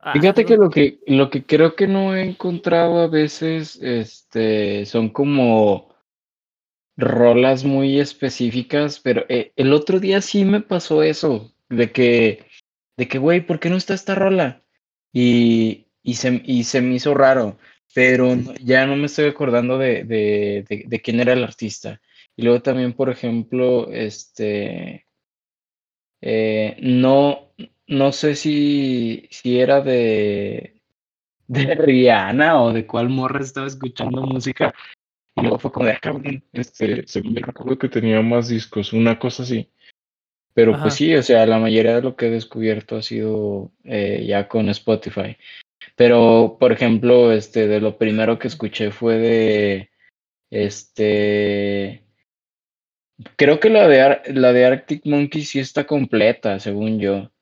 Ah, Fíjate que lo que lo que creo que no he encontrado a veces este son como rolas muy específicas, pero eh, el otro día sí me pasó eso de que de que güey, ¿por qué no está esta rola? Y y se y se me hizo raro, pero ya no me estoy acordando de de, de, de quién era el artista. Y luego también, por ejemplo, este eh, no no sé si, si era de, de Rihanna o de cuál morra estaba escuchando música. Y luego fue como de, acá, este, según me recuerdo que tenía más discos, una cosa así. Pero Ajá. pues sí, o sea, la mayoría de lo que he descubierto ha sido eh, ya con Spotify. Pero, por ejemplo, este, de lo primero que escuché fue de, este, creo que la de, la de Arctic Monkeys sí está completa, según yo.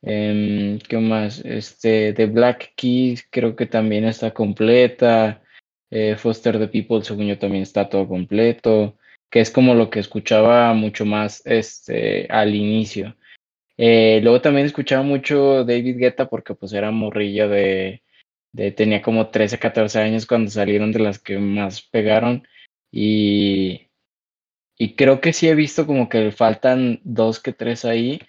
Em, ¿qué más? Este, de Black Keys creo que también está completa. Eh, Foster the People, según yo, también está todo completo. Que es como lo que escuchaba mucho más este, al inicio. Eh, luego también escuchaba mucho David Guetta porque pues era morrillo de, de, tenía como 13, 14 años cuando salieron de las que más pegaron y, y creo que sí he visto como que faltan dos que tres ahí,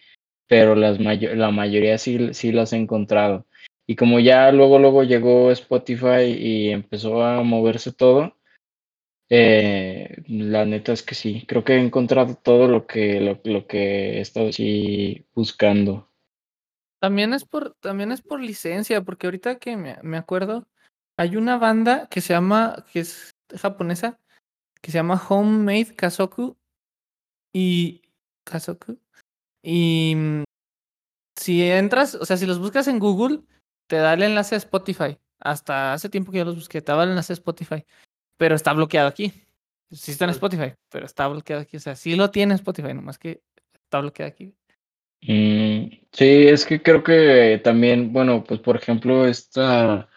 pero las mayo- la mayoría sí, sí las he encontrado. Y como ya luego, luego llegó Spotify y empezó a moverse todo, eh, la neta es que sí, creo que he encontrado todo lo que, lo, lo que he estado así buscando. También es por, también es por licencia, porque ahorita que me, me acuerdo, hay una banda que se llama, que es japonesa, que se llama Homemade Kazoku. Y. Kazoku. Y mm, si entras, o sea, si los buscas en Google, te da el enlace a Spotify. Hasta hace tiempo que yo los busqué, te daba el enlace a Spotify. Pero está bloqueado aquí. Sí está en. Spotify, pero está bloqueado aquí. O sea, sí lo tiene Spotify, nomás que está bloqueado aquí. Mm, sí, es que creo que también, bueno, pues por ejemplo, esta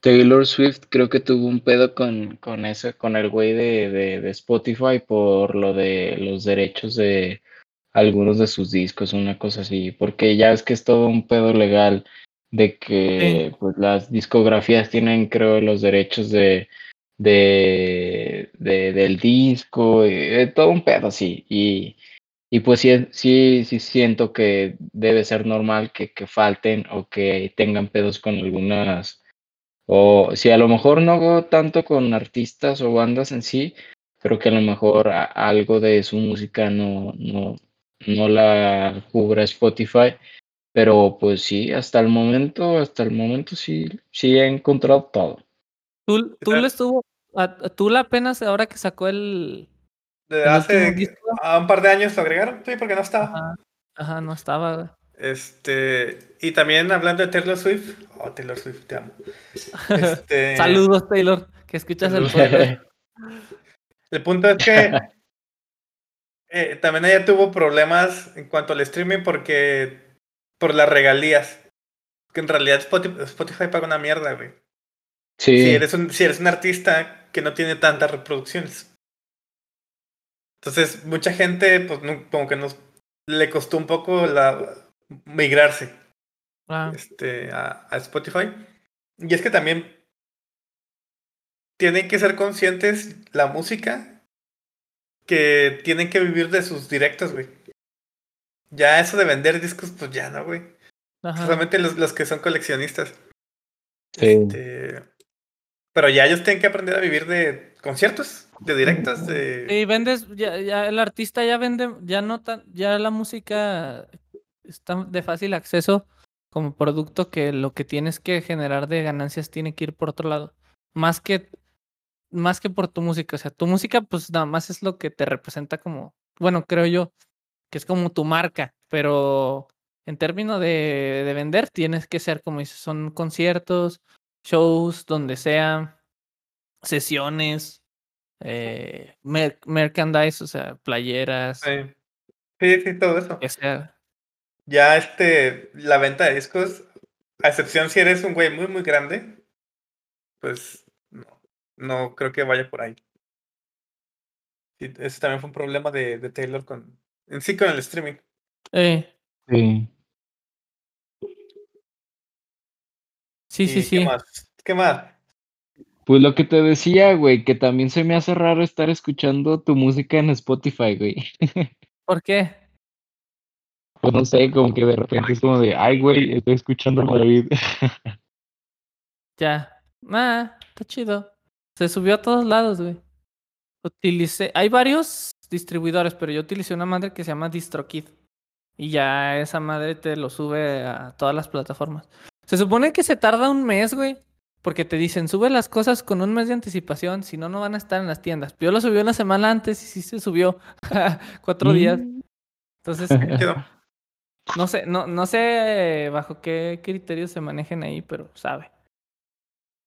Taylor Swift creo que tuvo un pedo con, con ese, con el güey de, de, de Spotify por lo de los derechos de algunos de sus discos, una cosa así, porque ya es que es todo un pedo legal de que pues las discografías tienen, creo, los derechos de, de, de del disco, y, eh, todo un pedo así, y y pues sí, sí, sí siento que debe ser normal que, que falten o que tengan pedos con algunas, o si a lo mejor no tanto con artistas o bandas en sí, pero que a lo mejor a- algo de su música no, no, no la cubra Spotify. Pero pues sí, hasta el momento, hasta el momento sí, sí he encontrado todo. Tú, tú le estuvo. A, a Tula apenas ahora que sacó el. De El hace a un par de años lo agregaron, sí, porque no estaba. Ajá, ajá, no estaba. güey. Este, y también hablando de Taylor Swift, oh, Taylor Swift, te amo. Este, Saludos, Taylor, que escuchas el podcast. El punto es que eh, también ella tuvo problemas en cuanto al streaming porque por las regalías. Que en realidad Spotify, Spotify paga una mierda, güey. Sí, Si eres un, si eres un artista que no tiene tantas reproducciones. Entonces, mucha gente, pues, no- como que nos le costó un poco la migrarse Ah, este, a, a Spotify. Y es que también tienen que ser conscientes la música que tienen que vivir de sus directos, güey. Ya eso de vender discos, pues ya no, güey. Solamente los, los que son coleccionistas. sí. Este, pero ya ellos tienen que aprender a vivir de conciertos, de directos, de... Y vendes, ya, ya el artista ya vende, ya no tan, ya la música está de fácil acceso como producto que lo que tienes que generar de ganancias tiene que ir por otro lado. Más que, más que por tu música. O sea, tu música, pues nada más es lo que te representa como, bueno, creo yo, que es como tu marca, pero en términos de, de vender, tienes que ser, como son conciertos, shows, donde sea, sesiones, eh, mer- merchandise, o sea, playeras, Sí, sí, sí, todo eso. que sea. Ya este, la venta de discos, a excepción si eres un güey muy, muy grande, pues no, no creo que vaya por ahí. Sí, ese también fue un problema de, de Taylor con, en sí con el streaming. Eh, sí. Sí, ¿Y sí, ¿Qué sí. más? ¿Qué más? Pues lo que te decía, güey, que también se me hace raro estar escuchando tu música en Spotify, güey. ¿Por qué? Pues no sé, como que de repente es como de, ay, güey, estoy escuchando a David. Ya. Ah, está chido. Se subió a todos lados, güey. Utilicé. Hay varios distribuidores, pero yo utilicé una madre que se llama DistroKid. Y ya esa madre te lo sube a todas las plataformas. Se supone que se tarda un mes, güey. Porque te dicen, sube las cosas con un mes de anticipación, si no, no van a estar en las tiendas. Yo lo subí una semana antes y sí se subió. Cuatro días. Mm. Entonces, Chido. no sé, no, no sé bajo qué criterios se manejen ahí, pero sabe.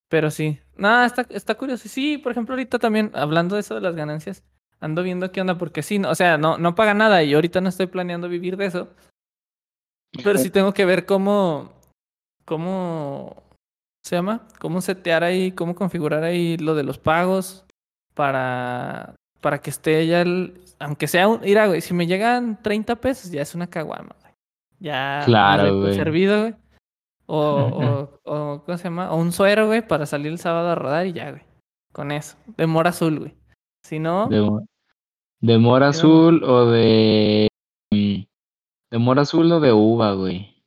Pero sí. Nada, está, está curioso. Sí, por ejemplo, ahorita también, hablando de eso de las ganancias, ando viendo qué onda, porque sí, no, o sea, no, no paga nada y ahorita no estoy planeando vivir de eso. Pero sí tengo que ver cómo, cómo se llama, cómo setear ahí, cómo configurar ahí lo de los pagos para, para que esté ya el, aunque sea un, mira, güey, si me llegan 30 pesos ya es una caguama, güey. Ya Claro, güey. servido, güey. O, o, o, ¿cómo se llama? O un suero, güey, para salir el sábado a rodar y ya, güey. Con eso. De mora azul, güey. Si no, De, de mora azul o de. mm, De mora azul o de uva, güey.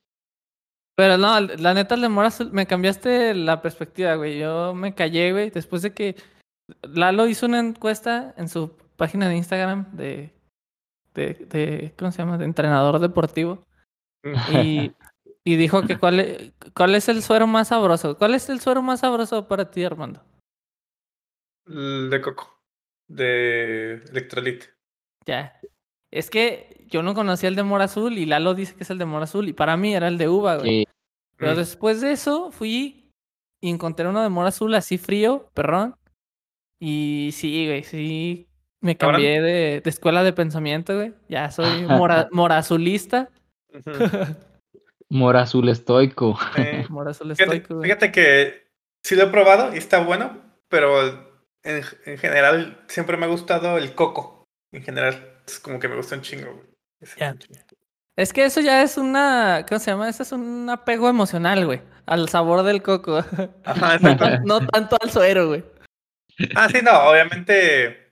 Pero no, la neta, el de mora azul, me cambiaste la perspectiva, güey. Yo me callé, güey, después de que Lalo hizo una encuesta en su página de Instagram de, de, de ¿cómo se llama? De entrenador deportivo. Y, y dijo que cuál es, cuál es el suero más sabroso. ¿Cuál es el suero más sabroso para ti, Armando? El de coco. De electrolit. Ya. Es que yo no conocía el de mora azul y Lalo dice que es el de mora azul y para mí era el de uva, güey. Sí, Pero Mm. después de eso fui y encontré uno de mora azul así frío, perrón. Y sí, güey, sí. Me cambié de, de escuela de pensamiento, güey. Ya soy mora, mora azulista. Ujú. mora azul estoico. Eh, Mora azul Fíjate, estoico, fíjate que sí lo he probado y está bueno, pero en, en general siempre me ha gustado el coco. En general, es como que me gusta un chingo. güey. Es que eso ya es una, ¿cómo se llama? Eso es un apego emocional, güey. Al sabor del coco. Ajá, no, no tanto al suero, güey. Ah, sí, no, obviamente.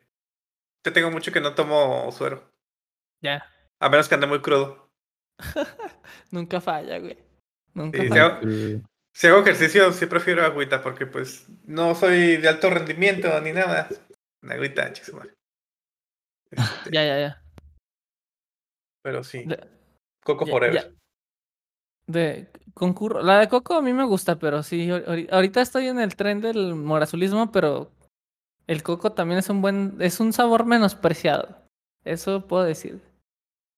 Te tengo mucho que no tomo suero. Ya. A menos que ande muy crudo. Nunca falla, güey. Nunca Sí, falla. hago- Si hago ejercicio, sí prefiero agüita, porque pues no soy de alto rendimiento ni nada. Una agüita, chis, madre. Este, Ya, ya, ya. Pero sí. De- Coco ya- Forever. ya. De concurro. La de Coco a mí me gusta, pero sí, ahor- ahori- ahorita estoy en el tren del morazulismo, pero el Coco también es un buen, es un sabor menospreciado. Eso puedo decir.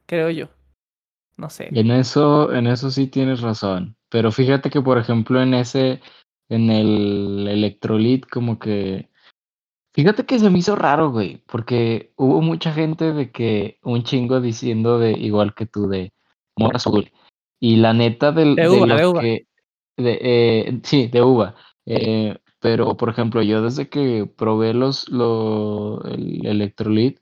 Creo yo. No sé. En eso, en eso sí tienes razón. Pero fíjate que, por ejemplo, en ese, en el electrolit, como que. Fíjate que se me hizo raro, güey, porque hubo mucha gente de que un chingo diciendo de igual que tú de mora azul. Y la neta del, De de uva, los de uva. que de, eh, sí, de uva. Eh, pero, por ejemplo, yo desde que probé los, lo, el electrolit,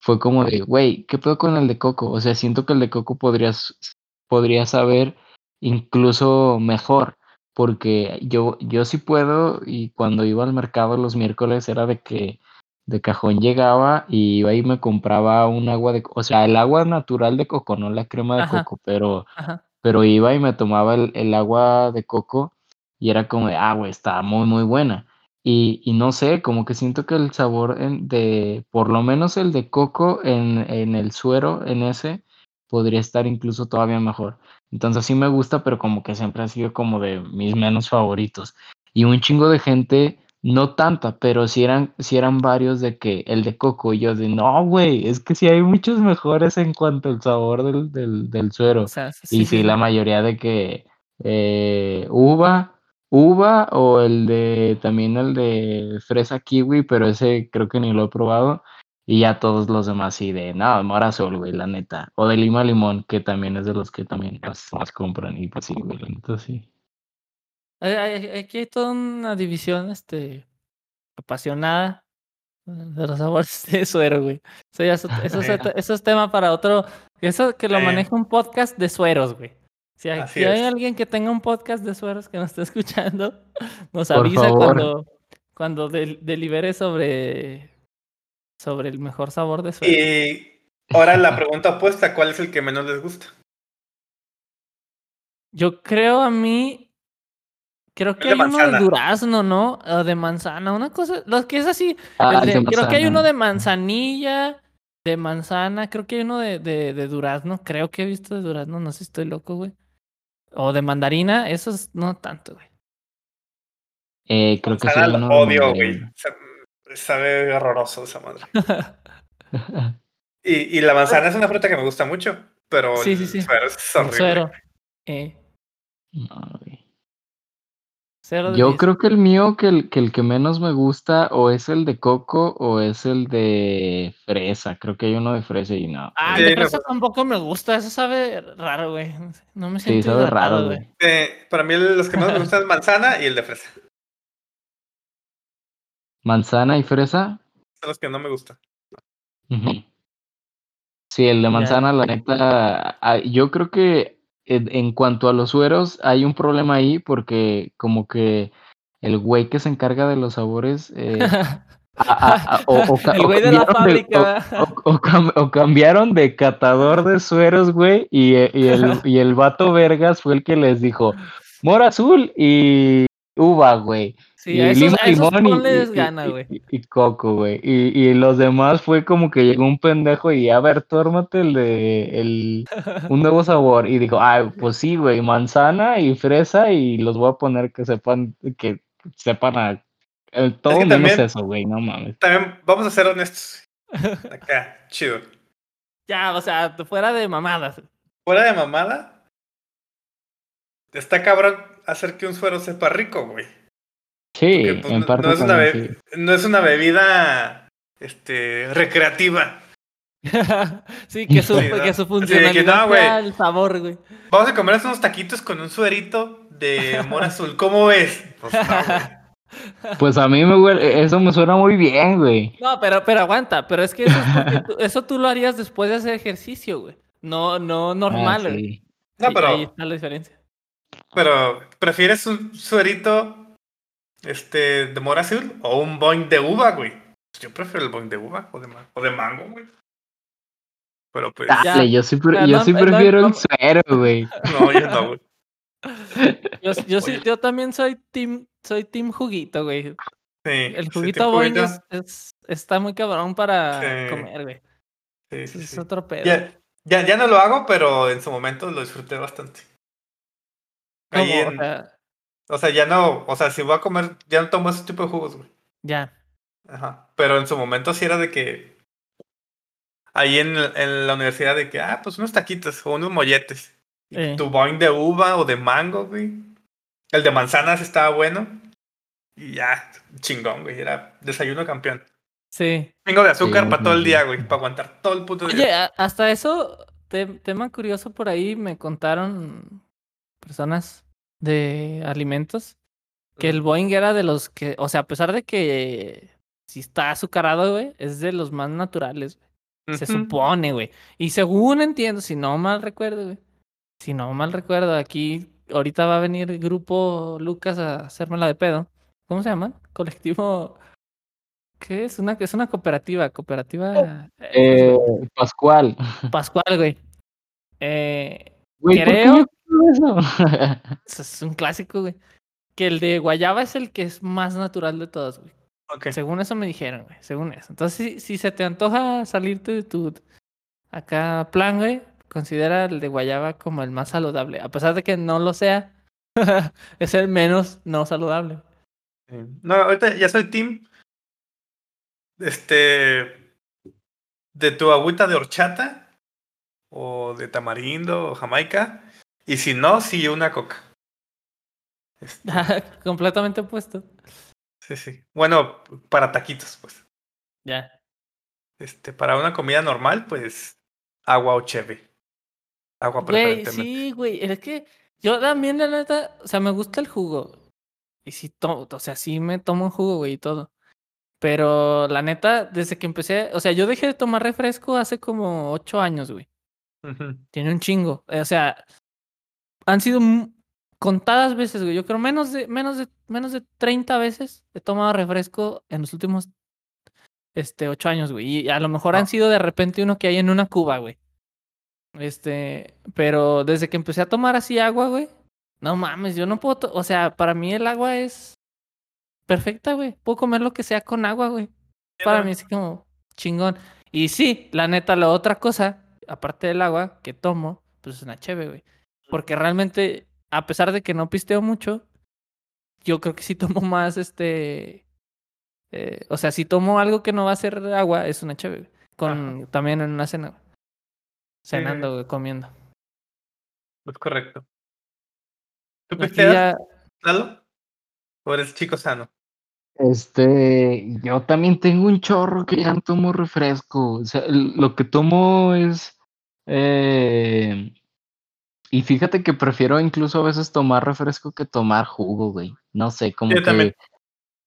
fue como de, güey, ¿qué pedo con el de coco? O sea, siento que el de coco podrías, podría saber incluso mejor, porque yo, yo sí puedo, y cuando iba al mercado los miércoles era de que de cajón llegaba y iba y me compraba un agua de, o sea, el agua natural de coco, no la crema de Ajá. coco, pero Ajá. pero iba y me tomaba el, el agua de coco y era como de, ah, güey, está muy, muy buena. Y, y no sé, como que siento que el sabor en- de, por lo menos el de coco en, en el suero, en ese, podría estar incluso todavía mejor. Entonces sí me gusta, pero como que siempre ha sido como de mis menos favoritos. Y un chingo de gente, no tanta, pero sí eran, sí eran varios de que el de coco, y yo de, no, güey, es que sí hay muchos mejores en cuanto al sabor del, del, del suero. O sea, Y sí, sí, la mayoría de que eh, uva, uva o el de también el de fresa kiwi, pero ese creo que ni lo he probado. Y ya todos los demás sí de nada, mora azul, güey, la neta. O de lima limón, que también es de los que también más, más compran. Y pues sí, güey, la neta sí. Aquí hay toda una división, este, apasionada de los sabores de suero, güey. Eso, ya eso, eso es tema para otro. Eso que lo maneja un podcast de sueros, güey. Si hay, si alguien que tenga un podcast de sueros que nos esté escuchando, nos Por avisa favor. cuando, cuando del- delibere sobre, sobre el mejor sabor de suero. Y ahora la pregunta opuesta, ¿cuál es el que menos les gusta? Yo creo a mí. Creo que de hay uno de durazno, ¿no? O de manzana, una cosa. Lo que es así. Ah, de- creo que hay manzana. uno de manzanilla. de manzana, creo que hay uno de, de, de durazno, creo que he visto de durazno, no sé si estoy loco, güey. O de mandarina, esos no tanto, güey. Eh, creo que sí. Odio, güey. Sabe horroroso esa madre. Y, y la manzana es una fruta que me gusta mucho, pero Sí, sí, sí. suero es El horrible. suero. Eh, No, cero Yo diez. creo que el mío, que el, que el que menos me gusta, o es el de coco o es el de fresa. Creo que hay uno de fresa y no. Ah, Sí, el de fresa tampoco me gusta, eso sabe raro, güey. No me Sí, siento sabe hidratado, raro, güey. güey. Eh, para mí los que más me gustan es manzana y el de fresa. Manzana y fresa. Son los que no me gustan. Sí, el de manzana, la neta, ah, yo creo que en, en cuanto a los sueros hay un problema ahí porque como que el güey que se encarga de los sabores eh, a- a- a- o, o ca- El o güey de la cambiaron de- fábrica. o- o cam- o cambiaron de catador de sueros, güey, y, eh, y el, y el vato Vergas fue el que les dijo, mora azul y uva, güey. Sí, y a esos, a esos limón y- ponles y, gana, güey. y- y coco, güey. Y, y los demás fue como que llegó un pendejo y a ver, tórmate el de el, un nuevo sabor. Y dijo, ah, pues sí, güey, manzana y fresa y los voy a poner que sepan, que sepan a eh, todo que menos también- eso, güey, no mames. También vamos a ser honestos. Acá, chido. Ya, o sea, fuera de mamadas. Fuera de mamada, está cabrón hacer que un suero sepa rico, güey. Sí, Porque, pues, en no- parte no, es una también, be- sí. no es una bebida este, recreativa. sí, que su, Sí, ¿no? que su que funcionalidad no, güey. sea el sabor, güey. Vamos a comer unos taquitos con un suerito de mora azul. ¿Cómo ves? Pues no, güey. Pues a mí me huele, eso me suena muy bien, güey. No, pero, pero aguanta, pero es que eso, es porque tú, eso tú lo harías después de hacer ejercicio, güey. No, no Ah, normal, güey. sí. No, pero- Ahí está la diferencia. Pero, ¿prefieres un suerito este, de mora azul o un boing de uva, güey? Pues Yo prefiero el boing de uva o de, ma- o de mango, güey. Pero pues, Ya. Yo sí, pre- Ya, yo no, sí no, prefiero no. el suero, güey. no, yo no, güey. Yo, yo, sí, Oye. yo también soy team, soy team juguito, güey. Sí, El juguito juguito. es, es- está muy cabrón para Sí. comer, güey. Sí, Es sí. otro pedo. Ya, ya, ya no lo hago, pero en su momento lo disfruté bastante. Ahí O en- sea, o sea, ya no, o sea, si voy a comer, ya no tomo ese tipo de jugos, güey. ya. Ajá. Pero en su momento sí era de que. Ahí en, en la universidad, de que, ah, pues unos taquitos o unos molletes. Eh, Tu boing de uva o de mango, güey. El de manzanas estaba bueno. Y ya, chingón, güey. Era desayuno campeón. sí. Chingo de azúcar Sí, para todo el día, güey. Para aguantar todo el puto día. Oye, hasta eso, te- tema curioso por ahí, me contaron personas de alimentos que el Boeing era de los que, o sea, a pesar de que si está azucarado, güey, es de los más naturales, güey. Se supone, güey. Y según entiendo, si no mal recuerdo, güey. Si no mal recuerdo, aquí ahorita va a venir el grupo Lucas a hacérmela de pedo. ¿Cómo se llaman? Colectivo. ¿Qué es? Una, es una cooperativa. Cooperativa. eh, Eh, Pascual. Pascual, güey. Eh, Güey, ¿por qué Creo- yo creo eso? eso es un clásico, güey. Que el de Guayaba es el que es más natural de todos, güey. Según eso me dijeron, güey. Según eso. Entonces, si, si se te antoja salirte de tu acá plan, güey, considera el de Guayaba como el más saludable. A pesar de que no lo sea, es el menos no saludable. No, ahorita ya soy team. Este. De tu agüita de horchata. O de tamarindo o jamaica. Y si no, sí una coca. Este, Completamente opuesto. sí, sí. Bueno, para taquitos, pues. Ya. Este, para una comida normal, pues. Agua o cheve. Agua Güey, sí, güey. Es que yo también, la neta, o sea, me gusta el jugo. Y sí, to- o sea, sí me tomo un jugo, güey, y todo. Pero la neta, desde que empecé, o sea, yo dejé de tomar refresco hace como ocho años, güey. Tiene un chingo. O sea, han sido contadas veces, güey. Yo creo menos de, menos de, menos de 30 veces he tomado refresco en los últimos este, ocho años, güey. Y a lo mejor han Ah. sido de repente uno que hay en una cuba, güey. Este, pero desde que empecé a tomar así agua, güey. No mames, yo no puedo, o sea, para mí el agua es perfecta, güey. Puedo comer lo que sea con agba, güey. Para mí es como chingón. Y sí, la neta, la otra cosa, aparte del agua que tomo, pues es una cheve, güey. Porque realmente, a pesar de que no pisteo mucho, yo creo que si tomo más, este... eh, o sea, si tomo algo que no va a ser agua, es una cheve, güey. Con, también en una cena. Cenando, comiendo. Es correcto. ¿Tú pisteas, ya- Lalo? ¿O eres chico sano? Este, yo también tengo un chorro que ya no tomo refresco. O sea, lo que tomo es. eh, y fíjate que prefiero incluso a veces tomar refresco que tomar jugo, güey. No sé, como Yo que. también.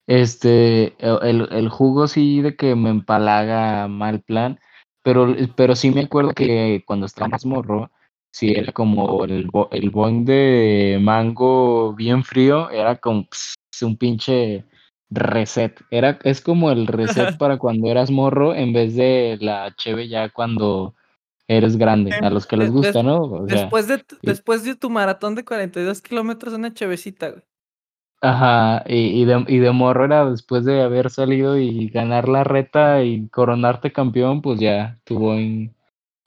Este, el, el jugo sí de que me empalaga mal plan, pero, pero sí me acuerdo que cuando estaba más morro, sí era como el, bo- el boing de mango bien frío, era como ps, un pinche reset. Era, es como el reset para cuando eras morro en vez de la cheve ya cuando eres grande, Sí. a los que les gusta, des- ¿no? O sea, Después de, tu- y- después de tu maratón de 42 kilómetros, una chevecita, güey. Ajá, y, y de, y de morro era después de haber salido y ganar la reta y coronarte campeón, pues ya tuvo en,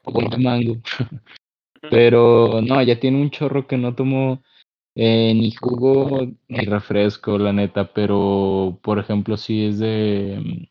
en mango. Pero no, ya tiene un chorro que no tomo eh, ni jugo ni refresco, la neta, pero por ejemplo, si es de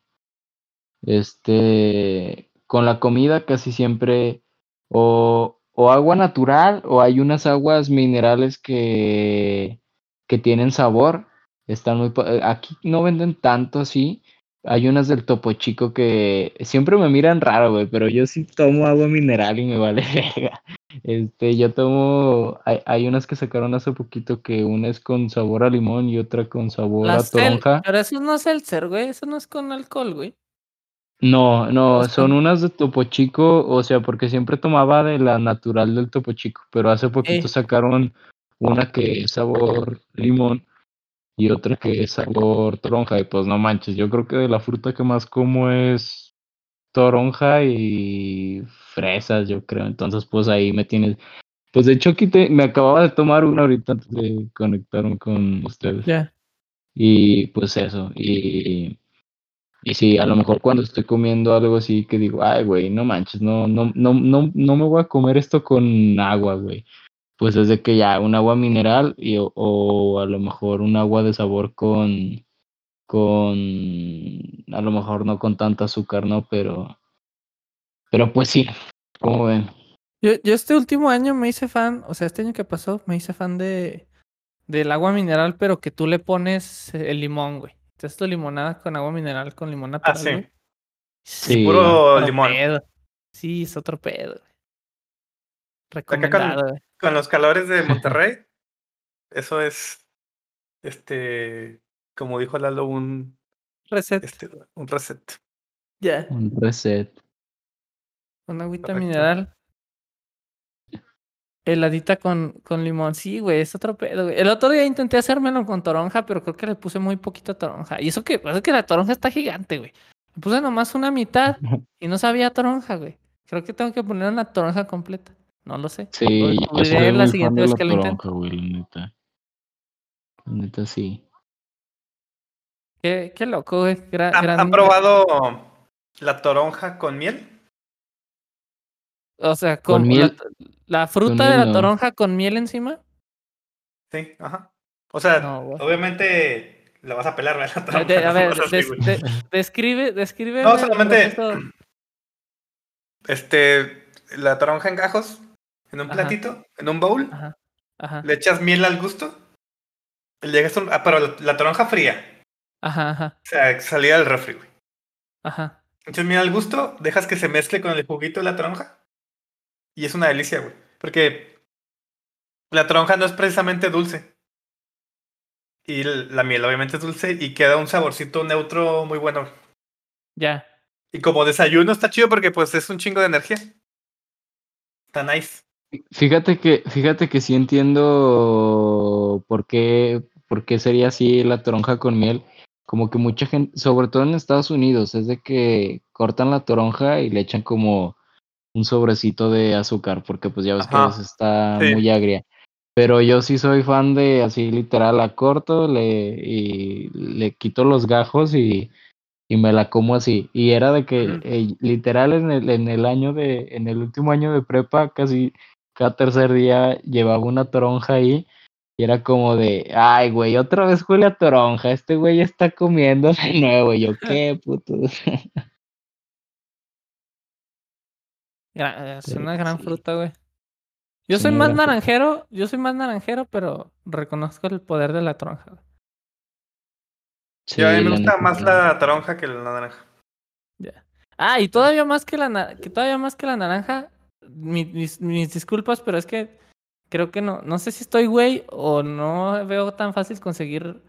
este con la comida casi siempre o, o agua natural o hay unas aguas minerales que, que tienen sabor. Están muy aquí no venden tanto así. Hay unas del Topo Chico que siempre me miran raro, güey, pero yo sí tomo agua mineral y me vale verga. Este, yo tomo, hay, hay unas que sacaron hace poquito que una es con sabor a limón y otra con sabor a toronja. Pero eso no es el ser, güey. Eso no es con alcohol, güey. No, no, son unas de Topo Chico, o sea, porque siempre tomaba de la natural del Topo Chico, pero hace poquito Eh. sacaron una que es sabor limón y otra que es sabor toronja, y pues no manches, yo creo que de la fruta que más como es toronja y fresas, yo creo, entonces pues ahí me tienes, pues de hecho aquí te- me acababa de tomar una ahorita antes de conectarme con ustedes. Ya. Y pues eso, y, y sí, a lo mejor cuando estoy comiendo algo así que digo, ay, güey, no manches, no, no, no, no, no me voy a comer esto con agua, güey. Pues es de que ya un agua mineral y, o, o a lo mejor un agua de sabor con, con, a lo mejor no con tanta azúcar, ¿no? Pero, pero pues sí, como ven. Yo, yo este último año me hice fan, o sea, este año que pasó, me hice fan de del agua mineral, pero que tú le pones eh, el limón, güey. Entonces tu limonada con agua mineral con limón Ah, natural, sí. güey. Sí. Puro limón. pedo. Sí, es otro pedo. Recomendado. Con los calores de Monterrey, eso es, este, como dijo Lalo, un, Reset. este, un reset. Ya. Un reset. Una agüita Correcto. mineral. Heladita con, con limón. Sí, güey, es otro pedo, güey. El otro día intenté hacérmelo con toronja, pero creo que le puse muy poquito toronja. Y eso que, es que la toronja está gigante, güey. Le puse nomás una mitad y no sabía toronja, güey. Creo que tengo que poner una toronja completa. No lo sé. Sí, yo soy la muy fan siguiente de vez la que lo intente. toronja, güey, la neta. La neta sí. Qué, qué loco, güey. Gra- ¿Han, gran- han probado la toronja con miel? O sea, Con con, miel- La, la fruta de la toronja con miel encima. Sí, ajá. O sea, No, obviamente la vas a pelar, ¿verdad? La A, ver, des- de- describe, describe. No, solamente-. Este, la toronja en gajos, en un Ajá. platito, en un bowl, Ajá. Ajá. le echas miel al gusto. dejas un- ah, pero la, la toronja fría, Ajá, ajá, o sea, salida del refri, güey. ajá. Echas miel al gusto, dejas que se mezcle con el juguito de la toronja. Y es una delicia, güey. Porque la toronja no es precisamente dulce. Y la miel obviamente es dulce y queda un saborcito neutro muy bueno. Ya. Y como desayuno está chido porque pues es un chingo de energía. Está nice. Fíjate que, fíjate que sí entiendo por qué, por qué sería así la toronja con miel. Como que mucha gente, sobre todo en Estados Unidos, es de que cortan la toronja y le echan como un sobrecito de azúcar, porque pues ya ves que a veces está sí. muy agria. Pero yo sí soy fan de así literal, la corto le, y le quito los gajos y, y me la como así. Y era de que eh, literal en el, en el año de, en el último año de prepa, casi cada tercer día llevaba una toronja ahí. Y era como de, ay, güey, otra vez huele a toronja, este güey está comiendo de nuevo. Y yo, qué puto. Es una gran sí. fruta, güey. Yo soy más fruta. naranjero, yo soy más naranjero, pero reconozco el poder de la tronja. Sí, Yo a mí me gusta más la toronja que la naranja. Ya. Ah, y todavía más que la que todavía más que la naranja, mi- mis, mis disculpas, pero es que creo que no, no sé si estoy güey o no veo tan fácil conseguir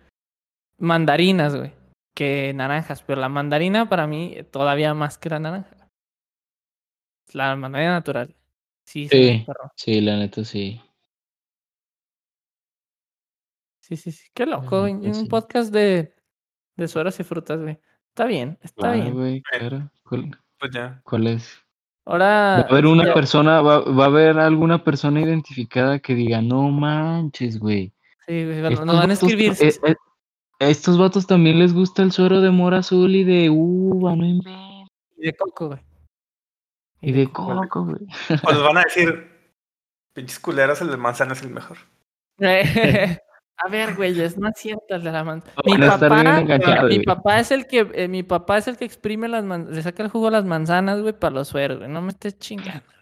mandarinas, güey, que naranjas, pero la mandarina para mí todavía más que la naranja. La mandarina natural. Sí, sí, Sí, perro. sí, la neta sí. sí, sí, sí. Qué loco, neta, Un sí. podcast de, de sueros y frutas, güey. Está bien, está Claro, bien. güey, claro. ¿Cuál, Pues ya. cuál es? Ahora. Va a haber una ya- persona, va, va a haber alguna persona identificada que diga, no manches, güey. Sí, güey, nos Estos van a vatos, escribir. eh, eh, a estos vatos también les gusta el suero de mora azul y de uva, no inventes. Y de coco, güey. Y de coco. güey. Pues van a decir, pinches culeros, el de manzana es el mejor. A ver, güeyes, no es cierto el de la manzana. Mi papá, mi papá es el que, eh, mi papá es el que exprime las man- le saca el jugo a las manzanas, güey, para los sueros, güey. No me estés chingando.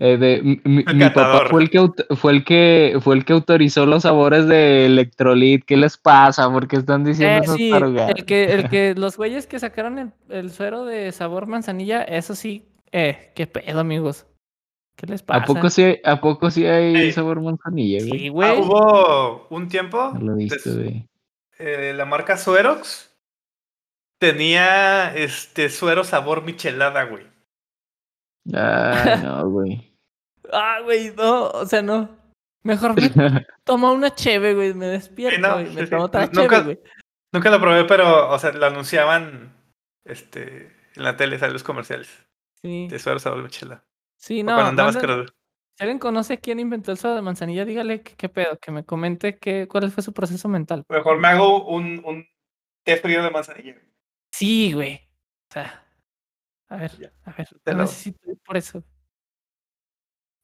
Eh, de- mi, papá fue el que fue el que fue el que autorizó los sabores de electrolit. ¿Qué les pasa? ¿Por qué están diciendo Eh, sí, el que, el que, los güeyes que sacaron el, el suero de sabor manzanilla, eso sí, eh, qué pedo, amigos. ¿Qué les pasa? ¿A poco sí hay, a poco sí hay sabor manzanilla, güey? Sí, Ah, güey. hubo un tiempo, No lo he visto, des- güey. eh, la marca Suerox tenía este suero sabor michelada, güey. Ay, no, güey. Ah, güey, no, o sea, no. Mejor me tomo una cheve, güey, me despierto, no, güey, me sí, sí. tomo otra Nunca- cheve, güey. Nunca lo probé, pero, o sea, lo anunciaban este, en la tele, salen los comerciales Sí, de suero sabor michelada. sí, O no. cuando andabas. Si alguien conoce quién inventó el suero de manzanilla, dígale qué, qué pedo, que me comente qué, cuál fue su proceso mental. Mejor me hago un, un té frío de manzanilla. Sí, güey. O sea, a ver, Ya, a ver, te no lo- necesito ir por eso.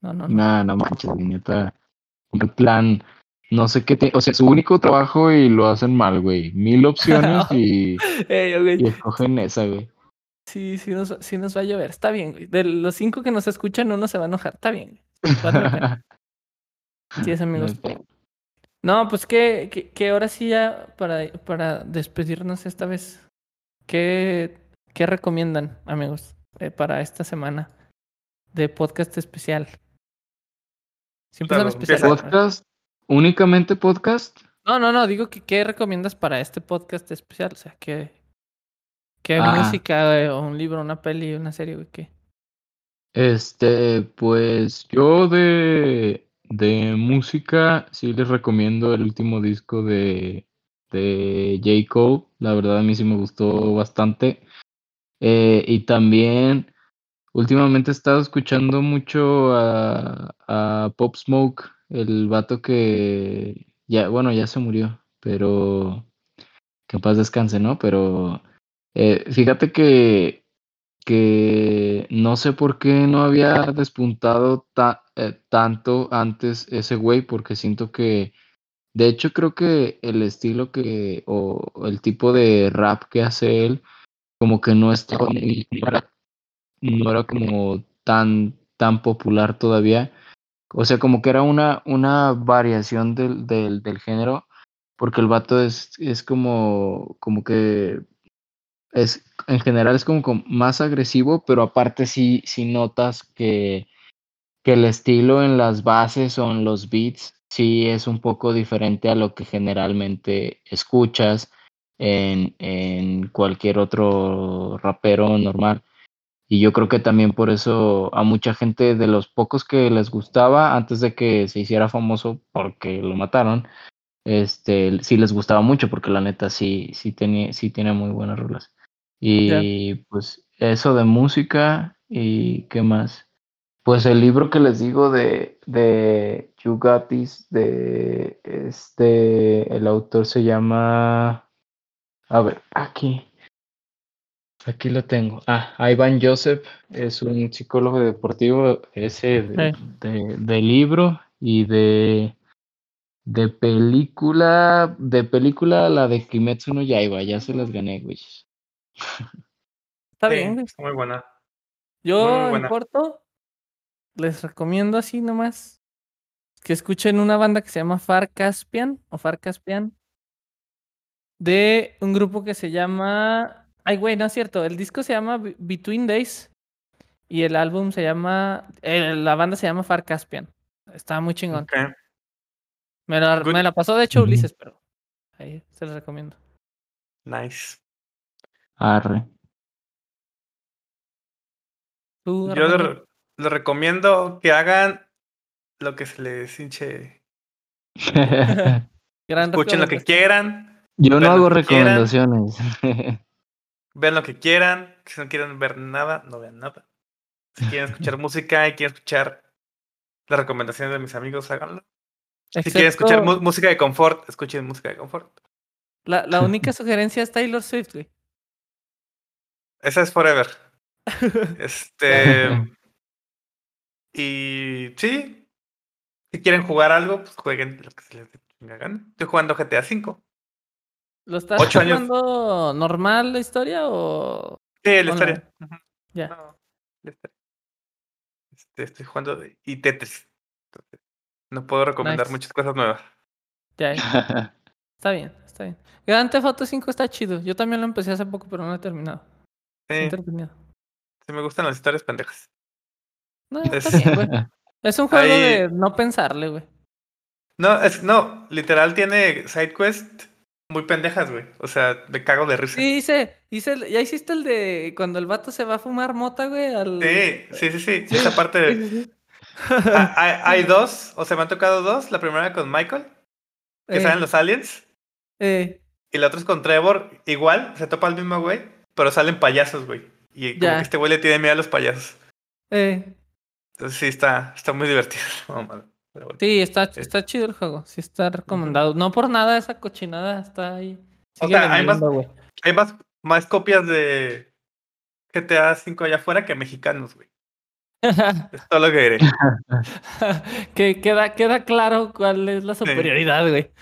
No, no, no. No, no manches, neta. Un plan, no sé qué te, o sea, su único trabajo y lo hacen mal, güey. Mil opciones y, Ey, güey, y escogen esa, güey. Sí, sí nos, sí nos va a llover. Está bien, güey. De los cinco que nos escuchan, uno se va a enojar. Está bien. Sí, es amigos. No, pues que, que, que ahora sí ya para, para despedirnos esta vez. ¿Qué, qué recomiendan, amigos, eh, para esta semana de podcast especial? Siempre son Claro, especiales. ¿Podcast? ¿Únicamente podcast? No, no, no, digo que qué recomiendas para este podcast especial. O sea, que, qué Ah. música, o un libro, una peli, una serie, güey, qué. Este, pues yo de, de música sí les recomiendo el último disco de, de J. Cole. La verdad a mí sí me gustó bastante. Eh, y también últimamente he estado escuchando mucho a, a Pop Smoke, el vato que ya, bueno, ya se murió, pero que en paz descanse, ¿no? Pero eh, fíjate que que no sé por qué no había despuntado ta- eh, tanto antes ese güey, porque siento que, de hecho creo que el estilo que, o el tipo de rap que hace él, como que no estaba, no era, no era como tan, tan popular todavía. O sea, como que era una, una variación del, del, del género, porque el vato es, es como, como que es, en general es como, más agresivo, pero aparte sí, sí notas que, que el estilo en las bases o en los beats sí es un poco diferente a lo que generalmente escuchas en, en cualquier otro rapero normal. Y yo creo que también por eso a mucha gente de los pocos que les gustaba antes de que se hiciera famoso porque lo mataron, este sí les gustaba mucho porque la neta sí, sí, tenía, sí tiene muy buenas rolas. Y pues eso de música y qué más. Pues el libro que les digo de, de This, de este, el autor se llama, a ver, aquí, Aquí lo tengo. Ah, Ivan Joseph es un psicólogo deportivo, ese de, de- de libro y de, de película, de película, la de Kimetsu no Yaiba, ya se las gané, güey. Está Sí, bien, está muy buena. Yo muy en buena. corto les recomiendo así nomás que escuchen una banda que se llama Far Caspian o Far Caspian de un grupo que se llama Ay, güey, no es cierto, el disco se llama Be- Between Days y el álbum se llama eh, la banda se llama Far Caspian. Está muy chingón. Me la, me la pasó de hecho. Ulises, pero ahí se los recomiendo. Nice. Arre. ¿Tú, Yo les recomiendo que hagan lo que se les hinche. Escuchen lo que quieran, Yo no hago quieran. recomendaciones. vean lo que quieran. Si no quieren ver nada, no vean nada. Si quieren escuchar música y quieren escuchar las recomendaciones de mis amigos, háganlo. Si quieren escuchar música de confort, escuchen música de confort. La, la única sugerencia es Taylor Swift, güey. Esa es Forever. Este. y sí. Si quieren jugar algo, pues jueguen lo que se les gana. Estoy jugando GTA V. ¿Lo estás Ocho años. jugando normal la historia o...? Sí, la historia. Ya. No, la historia. Este, estoy jugando de- y Tetris. Entonces, no puedo recomendar Nice. muchas cosas nuevas. Ya, ya. Está bien, está bien. Grand Theft Auto 5 está chido. Yo también lo empecé hace poco, pero no lo he terminado. Sí, sí me gustan las historias pendejas. No, está Es- bien, güey. Es un juego Ahí- de no pensarle, güey. No, es, no, literal tiene side quest muy pendejas, güey. O sea, me cago de risa. Sí, hice, hice el- ya hiciste el de cuando el vato se va a fumar mota, güey, al... Sí, sí, sí, sí. Sí, Esa parte. Ah, hay, hay dos, o sea, me han tocado dos. La primera con Michael, que Eh, salen los aliens, eh, y la otra es con Trevor, igual, se topa el mismo güey, pero salen payasos, güey. Y como que este güey le tiene miedo a los payasos. eh. Entonces sí, está, está muy divertido. bueno. Sí, está, Sí. está chido el juego. Sí está recomendado. No por nada esa cochinada está ahí. O sea, más-. Hay más, más copias de GTA V allá afuera que mexicanos, güey. Es todo lo que diré. que queda, queda claro cuál es la superioridad, güey.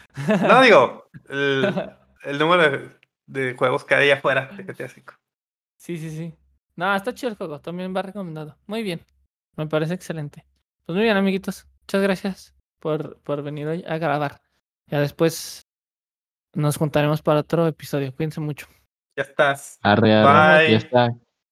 No digo, el, el número de, de juegos que hay afuera de GTA V. Sí, sí, sí. No, está chido el juego. También va recomendado. Muy bien. Me parece excelente. Pues muy bien, amiguitos. Muchas gracias por, por venir hoy a grabar. Ya después nos juntaremos para otro episodio. Cuídense mucho. Ya estás. Arre, arre. Bye. Ya está.